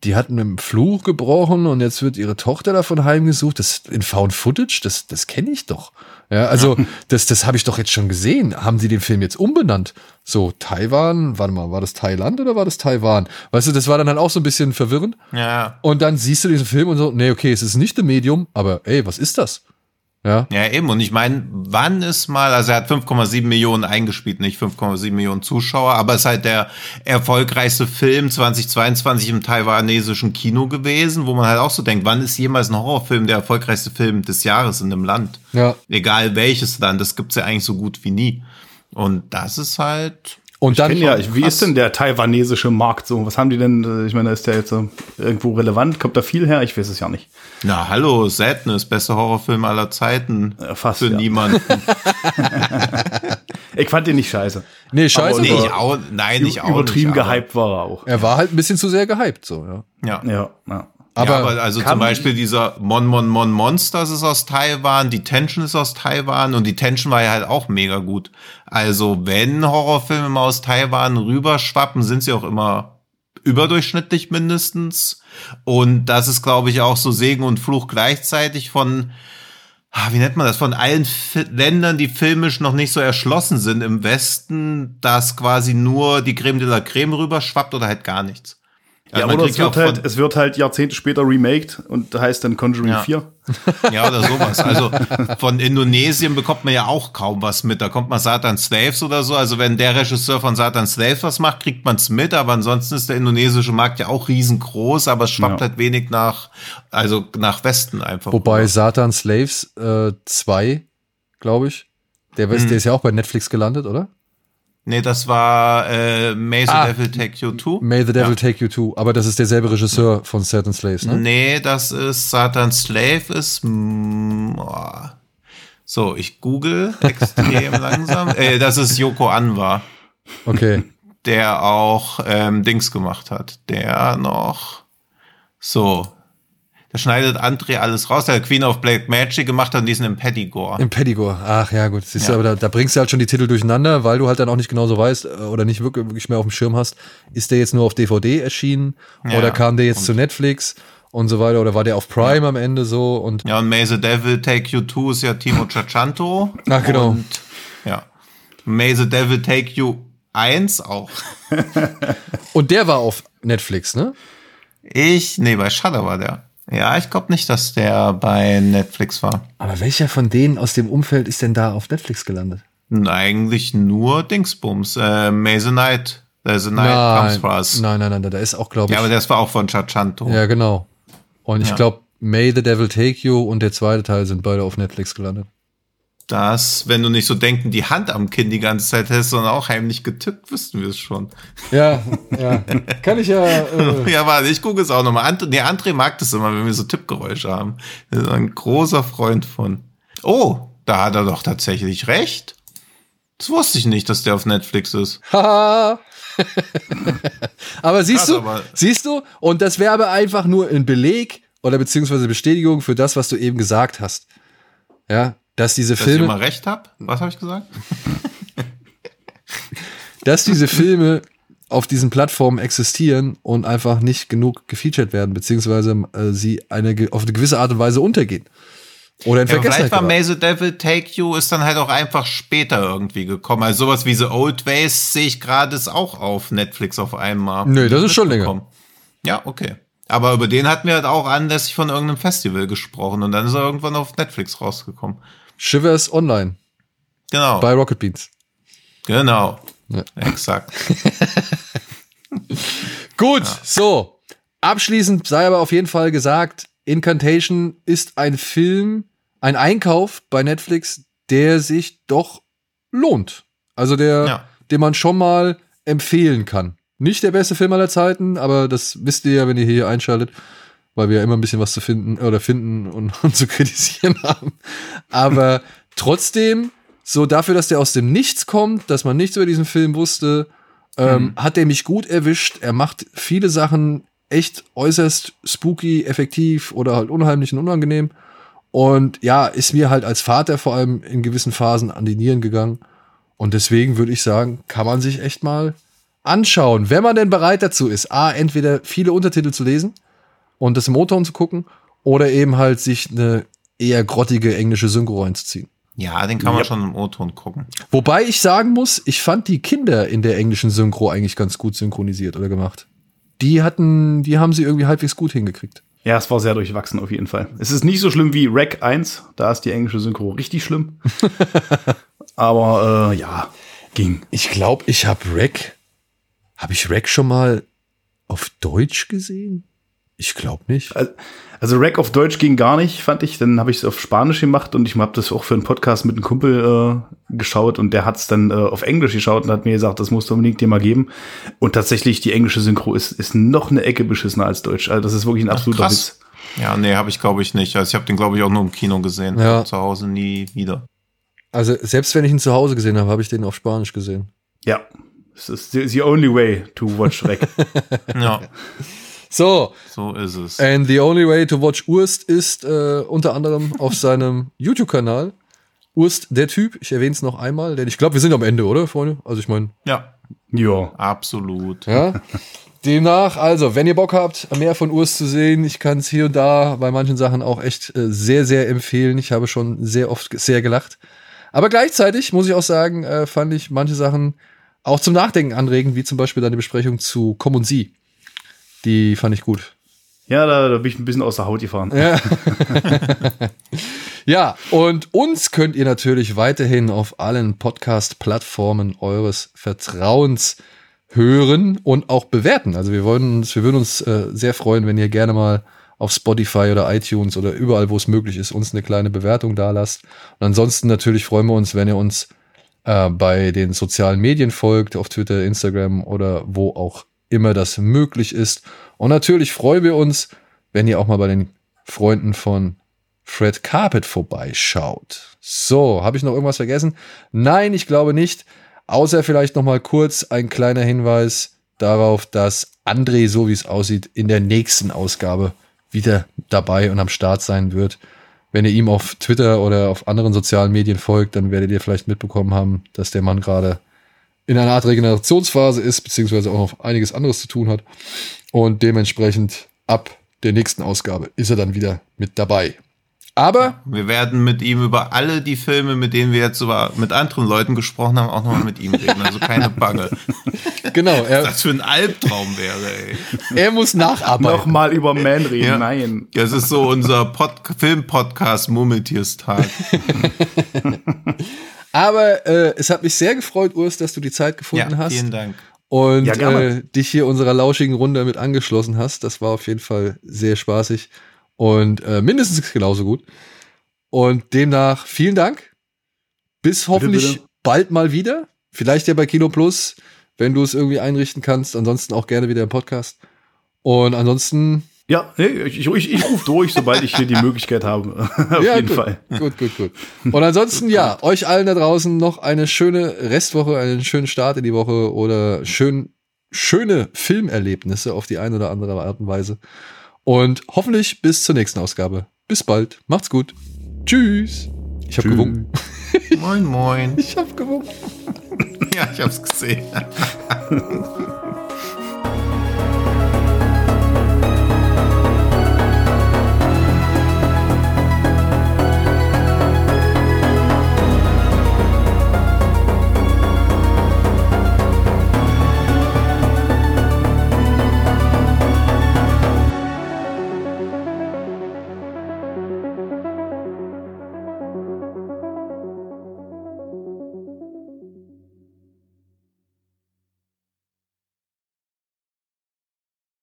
die hatten mit dem Fluch gebrochen und jetzt wird ihre Tochter davon heimgesucht. Das in Found Footage, das, das kenne ich doch. Ja, also ja. (laughs) das, das habe ich doch jetzt schon gesehen. Haben sie den Film jetzt umbenannt? So, Taiwan, warte mal, war das Thailand oder war das Taiwan? Weißt du, das war dann halt auch so ein bisschen verwirrend. Ja. Und dann siehst du diesen Film und so, nee, okay, es ist nicht ein Medium, aber ey, was ist das? Ja. Ja, eben. Und ich meine, wann ist mal, also er hat 5,7 Millionen eingespielt, nicht 5,7 Millionen Zuschauer, aber ist halt der erfolgreichste Film 2022 im taiwanesischen Kino gewesen, wo man halt auch so denkt, wann ist jemals ein Horrorfilm der erfolgreichste Film des Jahres in einem Land? Ja. Egal welches Land, das gibt's ja eigentlich so gut wie nie. Und das ist halt, und dann, ja, wie ist denn der taiwanesische Markt so? Was haben die denn? Äh, ich meine, ist der jetzt so irgendwo relevant? Kommt da viel her? Ich weiß es ja nicht. Na, hallo, Sadness, bester Horrorfilm aller Zeiten. Ja, fast. Für ja. niemanden. (laughs) ich fand den nicht scheiße. Nee, scheiße. Nee, ich auch, nein, nicht auch. Übertrieben nicht, gehypt war er auch. Er war halt ein bisschen zu sehr gehypt, so, ja. Ja. Ja, ja. Aber, ja, aber also zum Beispiel dieser Mon Mon Mon Monsters ist aus Taiwan, die Tension ist aus Taiwan und die Tension war ja halt auch mega gut. Also wenn Horrorfilme mal aus Taiwan rüberschwappen, sind sie auch immer überdurchschnittlich mindestens. Und das ist, glaube ich, auch so Segen und Fluch gleichzeitig von ah, wie nennt man das, von allen Fi Ländern, die filmisch noch nicht so erschlossen sind im Westen, dass quasi nur die Creme de la Creme rüberschwappt oder halt gar nichts. Ja, Also oder es wird, halt, es wird halt Jahrzehnte später remaked und heißt dann Conjuring Ja. 4. Ja, oder sowas. Also von Indonesien bekommt man ja auch kaum was mit. Da kommt man Satan Slaves oder so. Also wenn der Regisseur von Satan Slaves was macht, kriegt man es mit. Aber ansonsten ist der indonesische Markt ja auch riesengroß, aber es schwappt Ja. halt wenig nach, also nach Westen einfach. Wobei rüber. Satan Slaves 2, glaube ich, der, Hm. Der ist ja auch bei Netflix gelandet, oder? Nee, das war äh, May the Ah. Devil Take You Too. May the Devil Take You To. Aber das ist derselbe Regisseur von Satan Slaves, ne? Nee, das ist Satan Slave ist. mm, oh. So, ich google (laughs) extrem langsam. Äh, das ist Yoko Anwar. Okay. der auch ähm, Dings gemacht hat. Der noch so. Der schneidet André alles raus, der hat Queen of Black Magic gemacht hat und diesen im Pedigore. Im Pedigore. Ach ja, gut. Siehst du, Ja. aber da, da bringst du halt schon die Titel durcheinander, weil du halt dann auch nicht genau so weißt äh, oder nicht wirklich, wirklich mehr auf dem Schirm hast, ist der jetzt nur auf DVD erschienen Ja, oder kam der jetzt zu Netflix und so weiter oder war der auf Prime am Ende so und Ja, und May the Devil Take You Two ist ja Timo Ciaccianto. Ach, genau. Und, ja. May the Devil Take You 1 auch. und der war auf Netflix, ne? Ich, nee, bei Shudder war der. Ja, ich glaube nicht, dass der bei Netflix war. Aber welcher von denen aus dem Umfeld ist denn da auf Netflix gelandet? Eigentlich nur Dingsbums. Äh, May the Night. Äh, the Night Comes for Us. nein, nein, nein, da ist auch, glaube ich. Ja, aber das war auch von Ciaccianto. ja, genau. Und ich Ja. glaube, May the Devil Take You und der zweite Teil sind beide auf Netflix gelandet. Dass, wenn du nicht so denken, die Hand am Kinn die ganze Zeit hast, sondern auch heimlich getippt, wüssten wir es schon. Ja, ja. Kann ich ja. Äh, Ja, warte, ich gucke es auch nochmal. Ant nee, André mag das immer, wenn wir so Tippgeräusche haben. Er ist ein großer Freund von. Oh, da hat er doch tatsächlich recht. Das wusste ich nicht, dass der auf Netflix ist. (laughs) Haha. aber siehst Krass, du, aber- siehst du, und das wäre aber einfach nur ein Beleg oder beziehungsweise Bestätigung für das, was du eben gesagt hast. Ja, dass diese Dass ich Filme, immer recht habe? Was habe ich gesagt? (laughs) dass diese Filme auf diesen Plattformen existieren und einfach nicht genug gefeatured werden, beziehungsweise äh, sie eine, auf eine gewisse Art und Weise untergehen. Oder in Ja, Vergessenheit vielleicht war. May the Devil Take You ist dann halt auch einfach später irgendwie gekommen. Also sowas wie The Old Ways sehe ich gerade ist auch auf Netflix auf einmal. Nö, das ist schon länger. Ja, okay. Aber über den hatten wir halt auch anlässlich von irgendeinem Festival gesprochen und dann ist er irgendwann auf Netflix rausgekommen. Shivers Online Genau. bei Rocket Beans. genau. Ja. Exakt. (laughs) Gut, so. Abschließend sei aber auf jeden Fall gesagt, Incantation ist ein Film, ein Einkauf bei Netflix, der sich doch lohnt. Also der, Ja. den man schon mal empfehlen kann. Nicht der beste Film aller Zeiten, aber das wisst ihr ja, wenn ihr hier einschaltet, weil wir ja immer ein bisschen was zu finden oder finden und, (laughs) und zu kritisieren haben. Aber trotzdem, so dafür, dass der aus dem Nichts kommt, dass man nichts über diesen Film wusste, ähm, hat er mich gut erwischt. Er macht viele Sachen echt äußerst spooky, effektiv oder halt unheimlich und unangenehm. Und ja, ist mir halt als Vater vor allem in gewissen Phasen an die Nieren gegangen. Und deswegen würde ich sagen, kann man sich echt mal anschauen, wenn man denn bereit dazu ist. A, entweder viele Untertitel zu lesen und das im O-Ton zu gucken oder eben halt sich eine eher grottige englische Synchro reinzuziehen. Ja, den kann man Ja. schon im O-Ton gucken. Wobei ich sagen muss, ich fand die Kinder in der englischen Synchro eigentlich ganz gut synchronisiert oder gemacht. Die hatten, die haben sie irgendwie halbwegs gut hingekriegt. Ja, es war sehr durchwachsen auf jeden Fall. Es ist nicht so schlimm wie Rack 1, da ist die englische Synchro richtig schlimm. (laughs) Aber äh, ja, ging. Ich glaube, ich habe Rack, habe ich Rack schon mal auf Deutsch gesehen? Ich glaube nicht. Also Rack auf Deutsch ging gar nicht, fand ich. Dann habe ich es auf Spanisch gemacht und ich habe das auch für einen Podcast mit einem Kumpel äh, geschaut und der hat es dann äh, auf Englisch geschaut und hat mir gesagt, das musst du unbedingt dir mal geben. Und tatsächlich, die englische Synchro ist, ist noch eine Ecke beschissener als Deutsch. Also das ist wirklich ein absoluter krass. Witz. Ja, nee, habe ich glaube ich nicht. Also ich habe den glaube ich auch nur im Kino gesehen. Ja. Zu Hause nie wieder. Also selbst wenn ich ihn zu Hause gesehen habe, habe ich den auf Spanisch gesehen. Ja, es ist the, the only way to watch Rack. (laughs) Ja, (laughs) So, so ist es. and the only way to watch Urst ist äh, unter anderem auf seinem (laughs) YouTube-Kanal. Urst, der Typ, ich erwähne es noch einmal, denn ich glaube, wir sind am Ende, oder, Freunde? Also ich meine, Ja, ja. absolut. ja. demnach, also, wenn ihr Bock habt, mehr von Urs zu sehen, ich kann es hier und da bei manchen Sachen auch echt äh, sehr, sehr empfehlen. Ich habe schon sehr oft sehr gelacht. Aber gleichzeitig muss ich auch sagen, äh, fand ich manche Sachen auch zum Nachdenken anregend, wie zum Beispiel deine Besprechung zu Komm und Sie. Die fand ich gut. Ja, da, da bin ich ein bisschen aus der Haut gefahren. Ja. (laughs) ja, und uns könnt ihr natürlich weiterhin auf allen Podcast-Plattformen eures Vertrauens hören und auch bewerten. Also wir wollen uns, wir würden uns äh, sehr freuen, wenn ihr gerne mal auf Spotify oder iTunes oder überall, wo es möglich ist, uns eine kleine Bewertung da lasst. Und ansonsten natürlich freuen wir uns, wenn ihr uns äh, bei den sozialen Medien folgt, auf Twitter, Instagram oder wo auch immer das möglich ist. Und natürlich freuen wir uns, wenn ihr auch mal bei den Freunden von Fred Carpet vorbeischaut. So, habe ich noch irgendwas vergessen? Nein, ich glaube nicht. Außer vielleicht noch mal kurz ein kleiner Hinweis darauf, dass André, so wie es aussieht, in der nächsten Ausgabe wieder dabei und am Start sein wird. Wenn ihr ihm auf Twitter oder auf anderen sozialen Medien folgt, dann werdet ihr vielleicht mitbekommen haben, dass der Mann gerade in einer Art Regenerationsphase ist, beziehungsweise auch noch einiges anderes zu tun hat. Und dementsprechend ab der nächsten Ausgabe ist er dann wieder mit dabei. Aber wir werden mit ihm über alle die Filme, mit denen wir jetzt über, mit anderen Leuten gesprochen haben, auch nochmal mit ihm reden. Also keine Bange. (laughs) genau. Er, das für ein Albtraum wäre, ey. Er muss nacharbeiten. Nochmal über Man reden, ja. nein. Das ist so unser Pod Film-Podcast Murmeltierstag. (laughs) Aber äh, es hat mich sehr gefreut, Urs, dass du die Zeit gefunden ja, hast. Vielen Dank. Und ja, äh, dich hier unserer lauschigen Runde mit angeschlossen hast. Das war auf jeden Fall sehr spaßig und äh, mindestens genauso gut. Und demnach vielen Dank. Bis hoffentlich bitte, bitte. bald mal wieder. Vielleicht ja bei Kino Plus, wenn du es irgendwie einrichten kannst. Ansonsten auch gerne wieder im Podcast. Und ansonsten ja, nee, ich, ich, ich rufe durch, sobald ich hier die Möglichkeit habe. (laughs) Auf ja, jeden gut, Fall. Gut, gut, gut. Und ansonsten, ja, euch allen da draußen noch eine schöne Restwoche, einen schönen Start in die Woche oder schön, schöne Filmerlebnisse auf die eine oder andere Art und Weise. Und hoffentlich bis zur nächsten Ausgabe. Bis bald. Macht's gut. Tschüss. Ich hab gewunken. Moin, moin. Ich hab gewunken. (laughs) ja, ich hab's gesehen. (laughs)